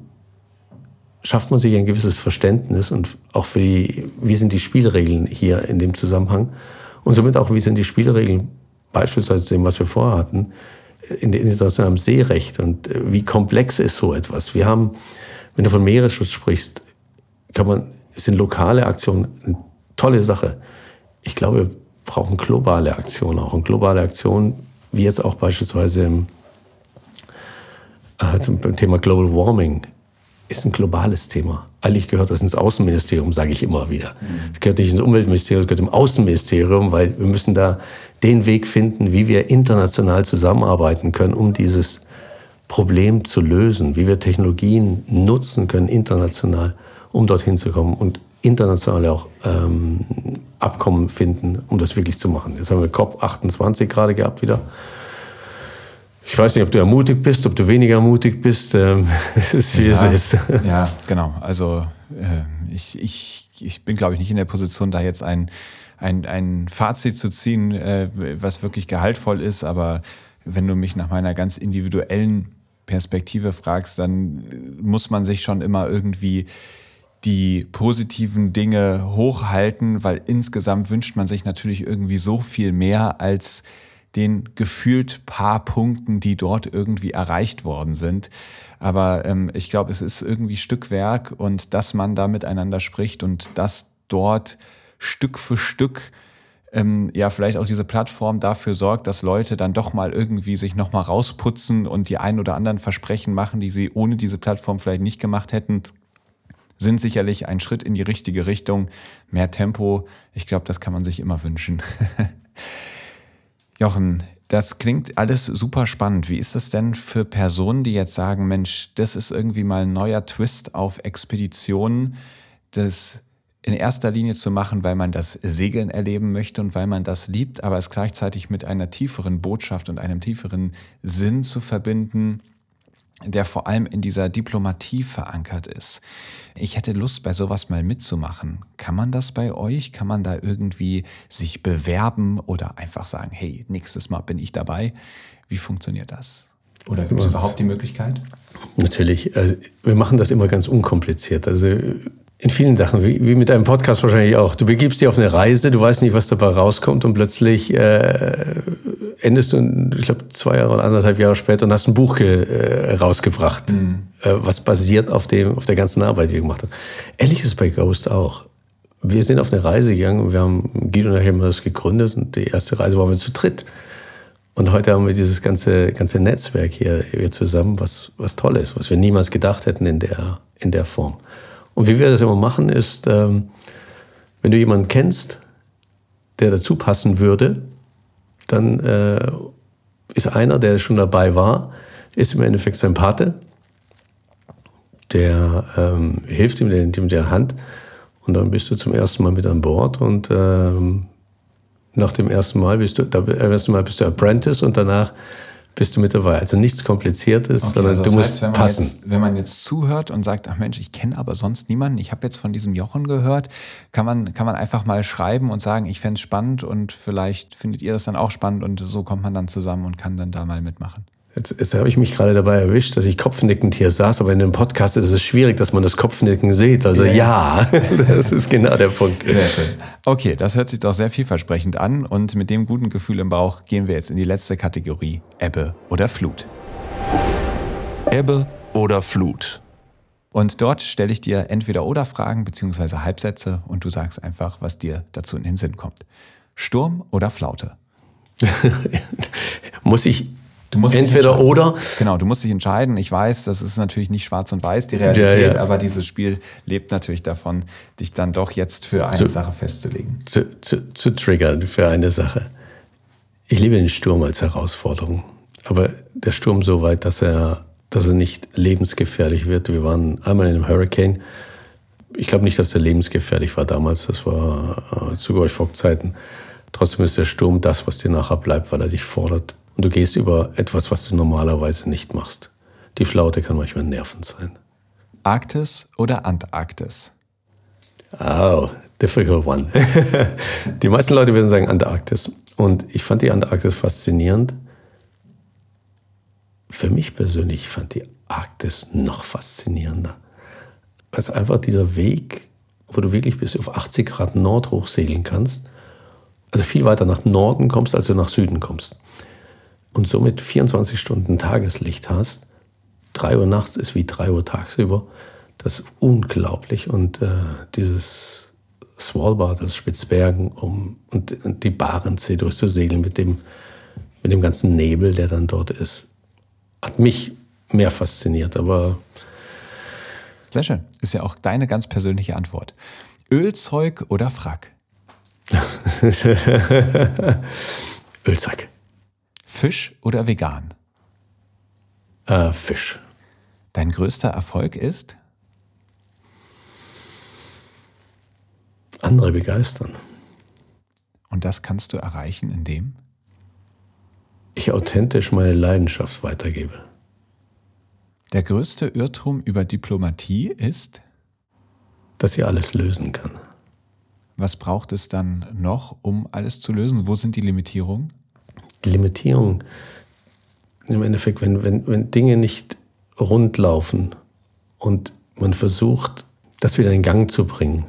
schafft man sich ein gewisses Verständnis und auch für die, wie sind die Spielregeln hier in dem Zusammenhang und somit auch, wie sind die Spielregeln beispielsweise dem, was wir vorhatten, in der internationalen Seerecht und äh, wie komplex ist so etwas. Wir haben, wenn du von Meeresschutz sprichst, kann man, sind lokale Aktionen eine tolle Sache. Ich glaube, wir brauchen globale Aktionen auch. Und globale Aktionen, wie jetzt auch beispielsweise im, äh, zum Thema Global Warming, ist ein globales Thema. Eigentlich gehört das ins Außenministerium, sage ich immer wieder. Es gehört nicht ins Umweltministerium, es gehört im Außenministerium, weil wir müssen da den Weg finden, wie wir international zusammenarbeiten können, um dieses Problem zu lösen, wie wir Technologien nutzen können international, um dorthin zu kommen und international auch ähm, Abkommen finden, um das wirklich zu machen. Jetzt haben wir COP28 gerade gehabt wieder. Ich weiß nicht, ob du ermutigt bist, ob du weniger ermutigt bist. Ähm, es ist, wie
ja,
es ist.
Ja, genau. Also äh, ich, ich, ich bin, glaube ich, nicht in der Position, da jetzt ein ein, ein Fazit zu ziehen, äh, was wirklich gehaltvoll ist. Aber wenn du mich nach meiner ganz individuellen Perspektive fragst, dann muss man sich schon immer irgendwie die positiven Dinge hochhalten, weil insgesamt wünscht man sich natürlich irgendwie so viel mehr als den gefühlt paar Punkten, die dort irgendwie erreicht worden sind. Aber ähm, ich glaube, es ist irgendwie Stückwerk und dass man da miteinander spricht und dass dort Stück für Stück ähm, ja vielleicht auch diese Plattform dafür sorgt, dass Leute dann doch mal irgendwie sich nochmal rausputzen und die ein oder anderen Versprechen machen, die sie ohne diese Plattform vielleicht nicht gemacht hätten, sind sicherlich ein Schritt in die richtige Richtung. Mehr Tempo, ich glaube, das kann man sich immer wünschen. Jochen, das klingt alles super spannend. Wie ist das denn für Personen, die jetzt sagen, Mensch, das ist irgendwie mal ein neuer Twist auf Expeditionen, das in erster Linie zu machen, weil man das Segeln erleben möchte und weil man das liebt, aber es gleichzeitig mit einer tieferen Botschaft und einem tieferen Sinn zu verbinden, der vor allem in dieser Diplomatie verankert ist. Ich hätte Lust, bei sowas mal mitzumachen. Kann man das bei euch? Kann man da irgendwie sich bewerben oder einfach sagen, hey, nächstes Mal bin ich dabei? Wie funktioniert das? Oder gibt es überhaupt die Möglichkeit?
Natürlich. Also wir machen das immer ganz unkompliziert. Also in vielen Sachen, wie, wie mit deinem Podcast wahrscheinlich auch. Du begibst dich auf eine Reise, du weißt nicht, was dabei rauskommt und plötzlich äh, endest du, ich glaube, zwei Jahre oder anderthalb Jahre später und hast ein Buch äh, rausgebracht, mhm. äh, was basiert auf, dem, auf der ganzen Arbeit, die du gemacht hast. Ähnlich ist es bei Ghost auch. Wir sind auf eine Reise gegangen wir haben, Guido und ich haben das gegründet und die erste Reise waren wir zu dritt. Und heute haben wir dieses ganze, ganze Netzwerk hier, hier zusammen, was, was toll ist, was wir niemals gedacht hätten in der, in der Form. Und wie wir das immer machen, ist, ähm, wenn du jemanden kennst, der dazu passen würde, dann äh, ist einer, der schon dabei war, ist im Endeffekt sein Pate. Der ähm, hilft ihm, der der Hand und dann bist du zum ersten Mal mit an Bord und ähm, nach dem ersten Mal bist du, da, ersten Mal bist du Apprentice und danach bist du mit dabei. Also nichts Kompliziertes, okay, sondern also du musst heißt, passen.
Jetzt, wenn man jetzt zuhört und sagt, ach Mensch, ich kenne aber sonst niemanden, ich habe jetzt von diesem Jochen gehört, kann man, kann man einfach mal schreiben und sagen, ich fände es spannend und vielleicht findet ihr das dann auch spannend und so kommt man dann zusammen und kann dann da mal mitmachen.
Jetzt, jetzt habe ich mich gerade dabei erwischt, dass ich kopfnickend hier saß, aber in dem Podcast ist es schwierig, dass man das Kopfnicken sieht. Also ja, ja das ist genau der Punkt. Sehr schön.
Okay, das hört sich doch sehr vielversprechend an und mit dem guten Gefühl im Bauch gehen wir jetzt in die letzte Kategorie, Ebbe oder Flut.
Ebbe oder Flut.
Und dort stelle ich dir entweder oder Fragen bzw. Halbsätze und du sagst einfach, was dir dazu in den Sinn kommt. Sturm oder Flaute?
Muss ich Du musst Entweder oder.
Genau, du musst dich entscheiden. Ich weiß, das ist natürlich nicht schwarz und weiß, die Realität, ja, ja. aber dieses Spiel lebt natürlich davon, dich dann doch jetzt für eine zu, Sache festzulegen.
Zu, zu, zu triggern für eine Sache. Ich liebe den Sturm als Herausforderung. Aber der Sturm so weit, dass er, dass er nicht lebensgefährlich wird. Wir waren einmal in einem Hurricane. Ich glaube nicht, dass er lebensgefährlich war damals. Das war äh, zu Gorch-Vogt-Zeiten. Trotzdem ist der Sturm das, was dir nachher bleibt, weil er dich fordert, und du gehst über etwas, was du normalerweise nicht machst. Die Flaute kann manchmal nervend sein.
Arktis oder Antarktis?
Oh, difficult one. die meisten Leute würden sagen Antarktis. Und ich fand die Antarktis faszinierend. Für mich persönlich fand die Arktis noch faszinierender. Weil es einfach dieser Weg, wo du wirklich bis auf 80 Grad Nord hochsegeln kannst, also viel weiter nach Norden kommst, als du nach Süden kommst und somit 24 Stunden Tageslicht hast, 3 Uhr nachts ist wie 3 Uhr tagsüber, das ist unglaublich. Und äh, dieses Svalbard, das Spitzbergen um, und, und die Barentssee durchzusegeln mit dem, mit dem ganzen Nebel, der dann dort ist, hat mich mehr fasziniert. Aber
sehr schön. Ist ja auch deine ganz persönliche Antwort. Ölzeug oder Frack?
Ölzeug.
Fisch oder vegan?
Äh, Fisch.
Dein größter Erfolg ist?
Andere begeistern.
Und das kannst du erreichen, indem?
Ich authentisch meine Leidenschaft weitergebe.
Der größte Irrtum über Diplomatie ist?
Dass sie alles lösen kann.
Was braucht es dann noch, um alles zu lösen? Wo sind die Limitierungen?
Die Limitierung. Im Endeffekt, wenn, wenn, wenn Dinge nicht rund laufen und man versucht, das wieder in Gang zu bringen,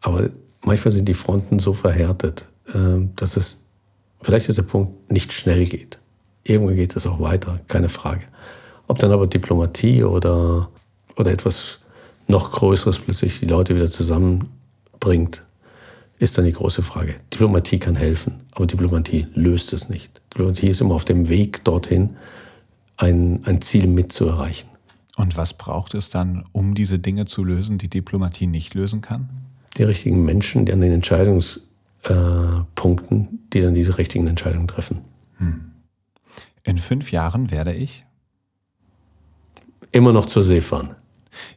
aber manchmal sind die Fronten so verhärtet, äh, dass es, vielleicht ist der Punkt, nicht schnell geht. Irgendwann geht es auch weiter, keine Frage. Ob dann aber Diplomatie oder, oder etwas noch Größeres plötzlich die Leute wieder zusammenbringt, ist dann die große Frage. Diplomatie kann helfen, aber Diplomatie löst es nicht. Diplomatie ist immer auf dem Weg dorthin, ein, ein Ziel mitzuerreichen.
Und was braucht es dann, um diese Dinge zu lösen, die Diplomatie nicht lösen kann?
Die richtigen Menschen, die an den Entscheidungspunkten, äh, die dann diese richtigen Entscheidungen treffen. Hm.
In fünf Jahren werde ich?
Immer noch zur See fahren.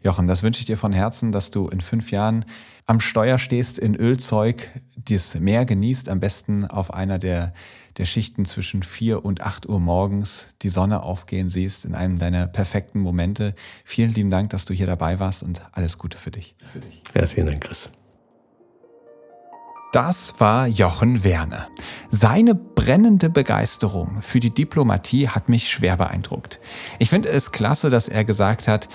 Jochen, das wünsche ich dir von Herzen, dass du in fünf Jahren am Steuer stehst in Ölzeug, das Meer genießt, am besten auf einer der, der Schichten zwischen 4 und 8 Uhr morgens die Sonne aufgehen siehst, in einem deiner perfekten Momente. Vielen lieben Dank, dass du hier dabei warst und alles Gute für dich. Für dich.
Herzlichen Dank, Chris.
Das war Jochen Werner. Seine brennende Begeisterung für die Diplomatie hat mich schwer beeindruckt. Ich finde es klasse, dass er gesagt hat,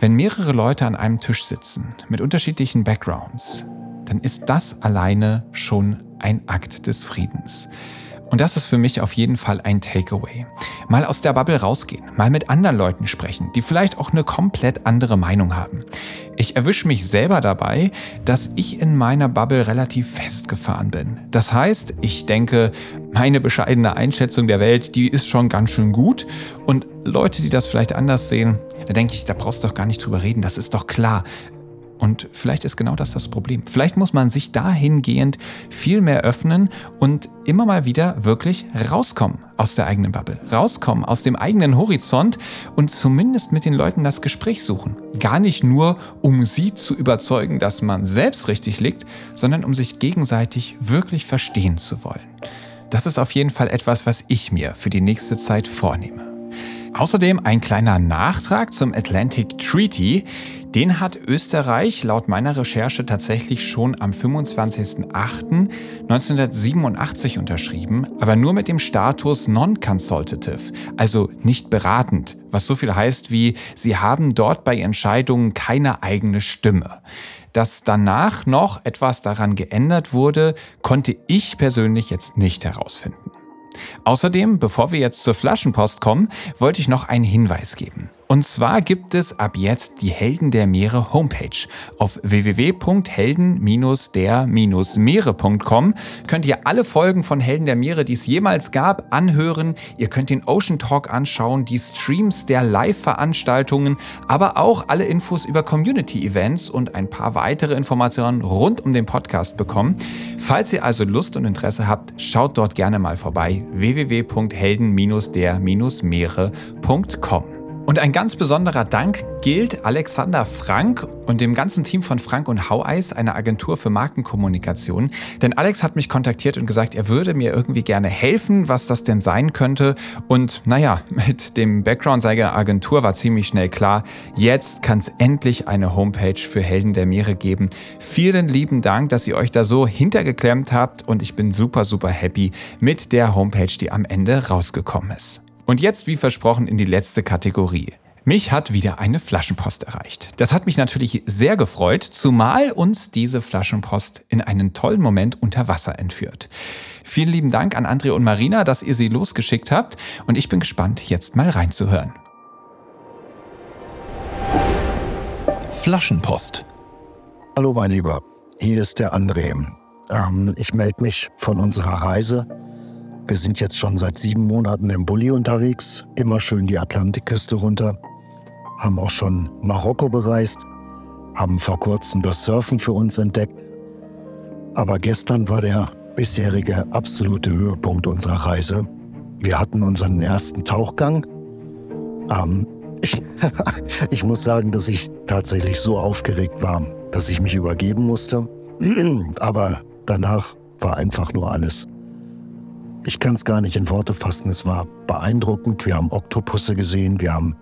wenn mehrere Leute an einem Tisch sitzen mit unterschiedlichen Backgrounds, dann ist das alleine schon ein Akt des Friedens. Und das ist für mich auf jeden Fall ein Takeaway. Mal aus der Bubble rausgehen, mal mit anderen Leuten sprechen, die vielleicht auch eine komplett andere Meinung haben. Ich erwische mich selber dabei, dass ich in meiner Bubble relativ festgefahren bin. Das heißt, ich denke, meine bescheidene Einschätzung der Welt, die ist schon ganz schön gut. Und Leute, die das vielleicht anders sehen, da denke ich, da brauchst du doch gar nicht drüber reden, das ist doch klar. Und vielleicht ist genau das das Problem. Vielleicht muss man sich dahingehend viel mehr öffnen und immer mal wieder wirklich rauskommen aus der eigenen Bubble, rauskommen aus dem eigenen Horizont und zumindest mit den Leuten das Gespräch suchen. Gar nicht nur, um sie zu überzeugen, dass man selbst richtig liegt, sondern um sich gegenseitig wirklich verstehen zu wollen. Das ist auf jeden Fall etwas, was ich mir für die nächste Zeit vornehme. Außerdem ein kleiner Nachtrag zum Atlantic Treaty. Den hat Österreich laut meiner Recherche tatsächlich schon am 25.08.1987 unterschrieben, aber nur mit dem Status non-consultative, also nicht beratend, was so viel heißt wie, sie haben dort bei Entscheidungen keine eigene Stimme. Dass danach noch etwas daran geändert wurde, konnte ich persönlich jetzt nicht herausfinden. Außerdem, bevor wir jetzt zur Flaschenpost kommen, wollte ich noch einen Hinweis geben. Und zwar gibt es ab jetzt die Helden der Meere Homepage. Auf www.helden-der-meere.com könnt ihr alle Folgen von Helden der Meere, die es jemals gab, anhören. Ihr könnt den Ocean Talk anschauen, die Streams der Live-Veranstaltungen, aber auch alle Infos über Community-Events und ein paar weitere Informationen rund um den Podcast bekommen. Falls ihr also Lust und Interesse habt, schaut dort gerne mal vorbei www.helden-der-meere.com. Und ein ganz besonderer Dank gilt Alexander Frank und dem ganzen Team von Frank und Haueis, einer Agentur für Markenkommunikation. Denn Alex hat mich kontaktiert und gesagt, er würde mir irgendwie gerne helfen, was das denn sein könnte. Und naja, mit dem Background seiner Agentur war ziemlich schnell klar, jetzt kann es endlich eine Homepage für Helden der Meere geben. Vielen lieben Dank, dass ihr euch da so hintergeklemmt habt und ich bin super, super happy mit der Homepage, die am Ende rausgekommen ist. Und jetzt, wie versprochen, in die letzte Kategorie. Mich hat wieder eine Flaschenpost erreicht. Das hat mich natürlich sehr gefreut, zumal uns diese Flaschenpost in einen tollen Moment unter Wasser entführt. Vielen lieben Dank an André und Marina, dass ihr sie losgeschickt habt und ich bin gespannt, jetzt mal reinzuhören.
Flaschenpost.
Hallo mein Lieber, hier ist der André. Ähm, ich melde mich von unserer Reise wir sind jetzt schon seit sieben Monaten im Bulli unterwegs, immer schön die Atlantikküste runter, haben auch schon Marokko bereist, haben vor kurzem das Surfen für uns entdeckt. Aber gestern war der bisherige absolute Höhepunkt unserer Reise. Wir hatten unseren ersten Tauchgang. Ähm, ich, ich muss sagen, dass ich tatsächlich so aufgeregt war, dass ich mich übergeben musste. Aber danach war einfach nur alles ich kann es gar nicht in Worte fassen. Es war beeindruckend. Wir haben Oktopusse gesehen, wir haben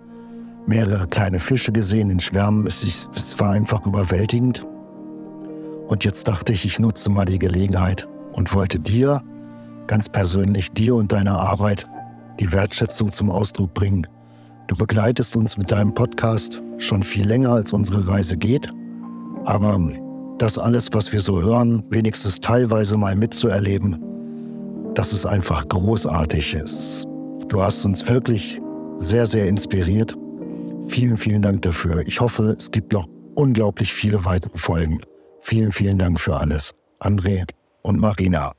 mehrere kleine Fische gesehen in Schwärmen. Es, es war einfach überwältigend. Und jetzt dachte ich, ich nutze mal die Gelegenheit und wollte dir, ganz persönlich, dir und deiner Arbeit die Wertschätzung zum Ausdruck bringen. Du begleitest uns mit deinem Podcast schon viel länger, als unsere Reise geht. Aber das alles, was wir so hören, wenigstens teilweise mal mitzuerleben, das ist einfach großartig. ist. Du hast uns wirklich sehr, sehr inspiriert. Vielen, vielen Dank dafür. Ich hoffe, es gibt noch unglaublich viele weitere Folgen. Vielen, vielen Dank für alles. André und Marina.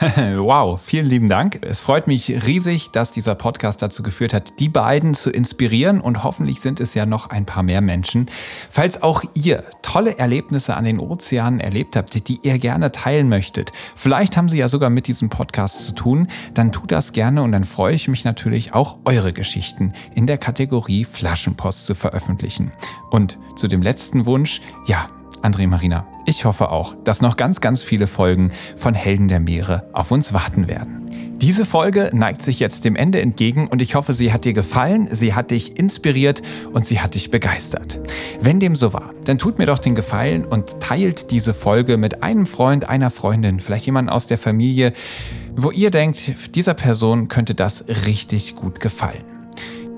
wow, vielen lieben Dank. Es freut mich riesig, dass dieser Podcast dazu geführt hat, die beiden zu inspirieren und hoffentlich sind es ja noch ein paar mehr Menschen. Falls auch ihr tolle Erlebnisse an den Ozeanen erlebt habt, die ihr gerne teilen möchtet, vielleicht haben sie ja sogar mit diesem Podcast zu tun, dann tut das gerne und dann freue ich mich natürlich auch eure Geschichten in der Kategorie Flaschenpost zu veröffentlichen. Und zu dem letzten Wunsch, ja, André Marina, ich hoffe auch, dass noch ganz, ganz viele Folgen von Helden der Meere auf uns warten werden. Diese Folge neigt sich jetzt dem Ende entgegen und ich hoffe, sie hat dir gefallen, sie hat dich inspiriert und sie hat dich begeistert. Wenn dem so war, dann tut mir doch den Gefallen und teilt diese Folge mit einem Freund, einer Freundin, vielleicht jemand aus der Familie, wo ihr denkt, dieser Person könnte das richtig gut gefallen.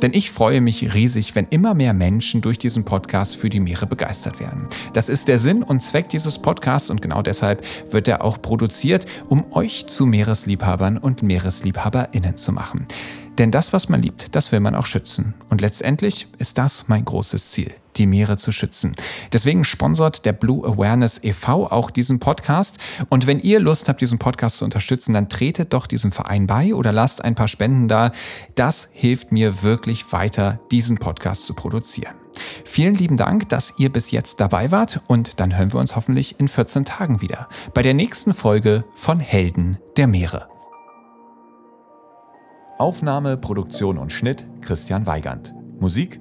Denn ich freue mich riesig, wenn immer mehr Menschen durch diesen Podcast für die Meere begeistert werden. Das ist der Sinn und Zweck dieses Podcasts und genau deshalb wird er auch produziert, um euch zu Meeresliebhabern und Meeresliebhaberinnen zu machen. Denn das, was man liebt, das will man auch schützen. Und letztendlich ist das mein großes Ziel die Meere zu schützen. Deswegen sponsort der Blue Awareness e.V. auch diesen Podcast. Und wenn ihr Lust habt, diesen Podcast zu unterstützen, dann tretet doch diesem Verein bei oder lasst ein paar Spenden da. Das hilft mir wirklich weiter, diesen Podcast zu produzieren. Vielen lieben Dank, dass ihr bis jetzt dabei wart und dann hören wir uns hoffentlich in 14 Tagen wieder bei der nächsten Folge von Helden der Meere. Aufnahme, Produktion und Schnitt Christian Weigand. Musik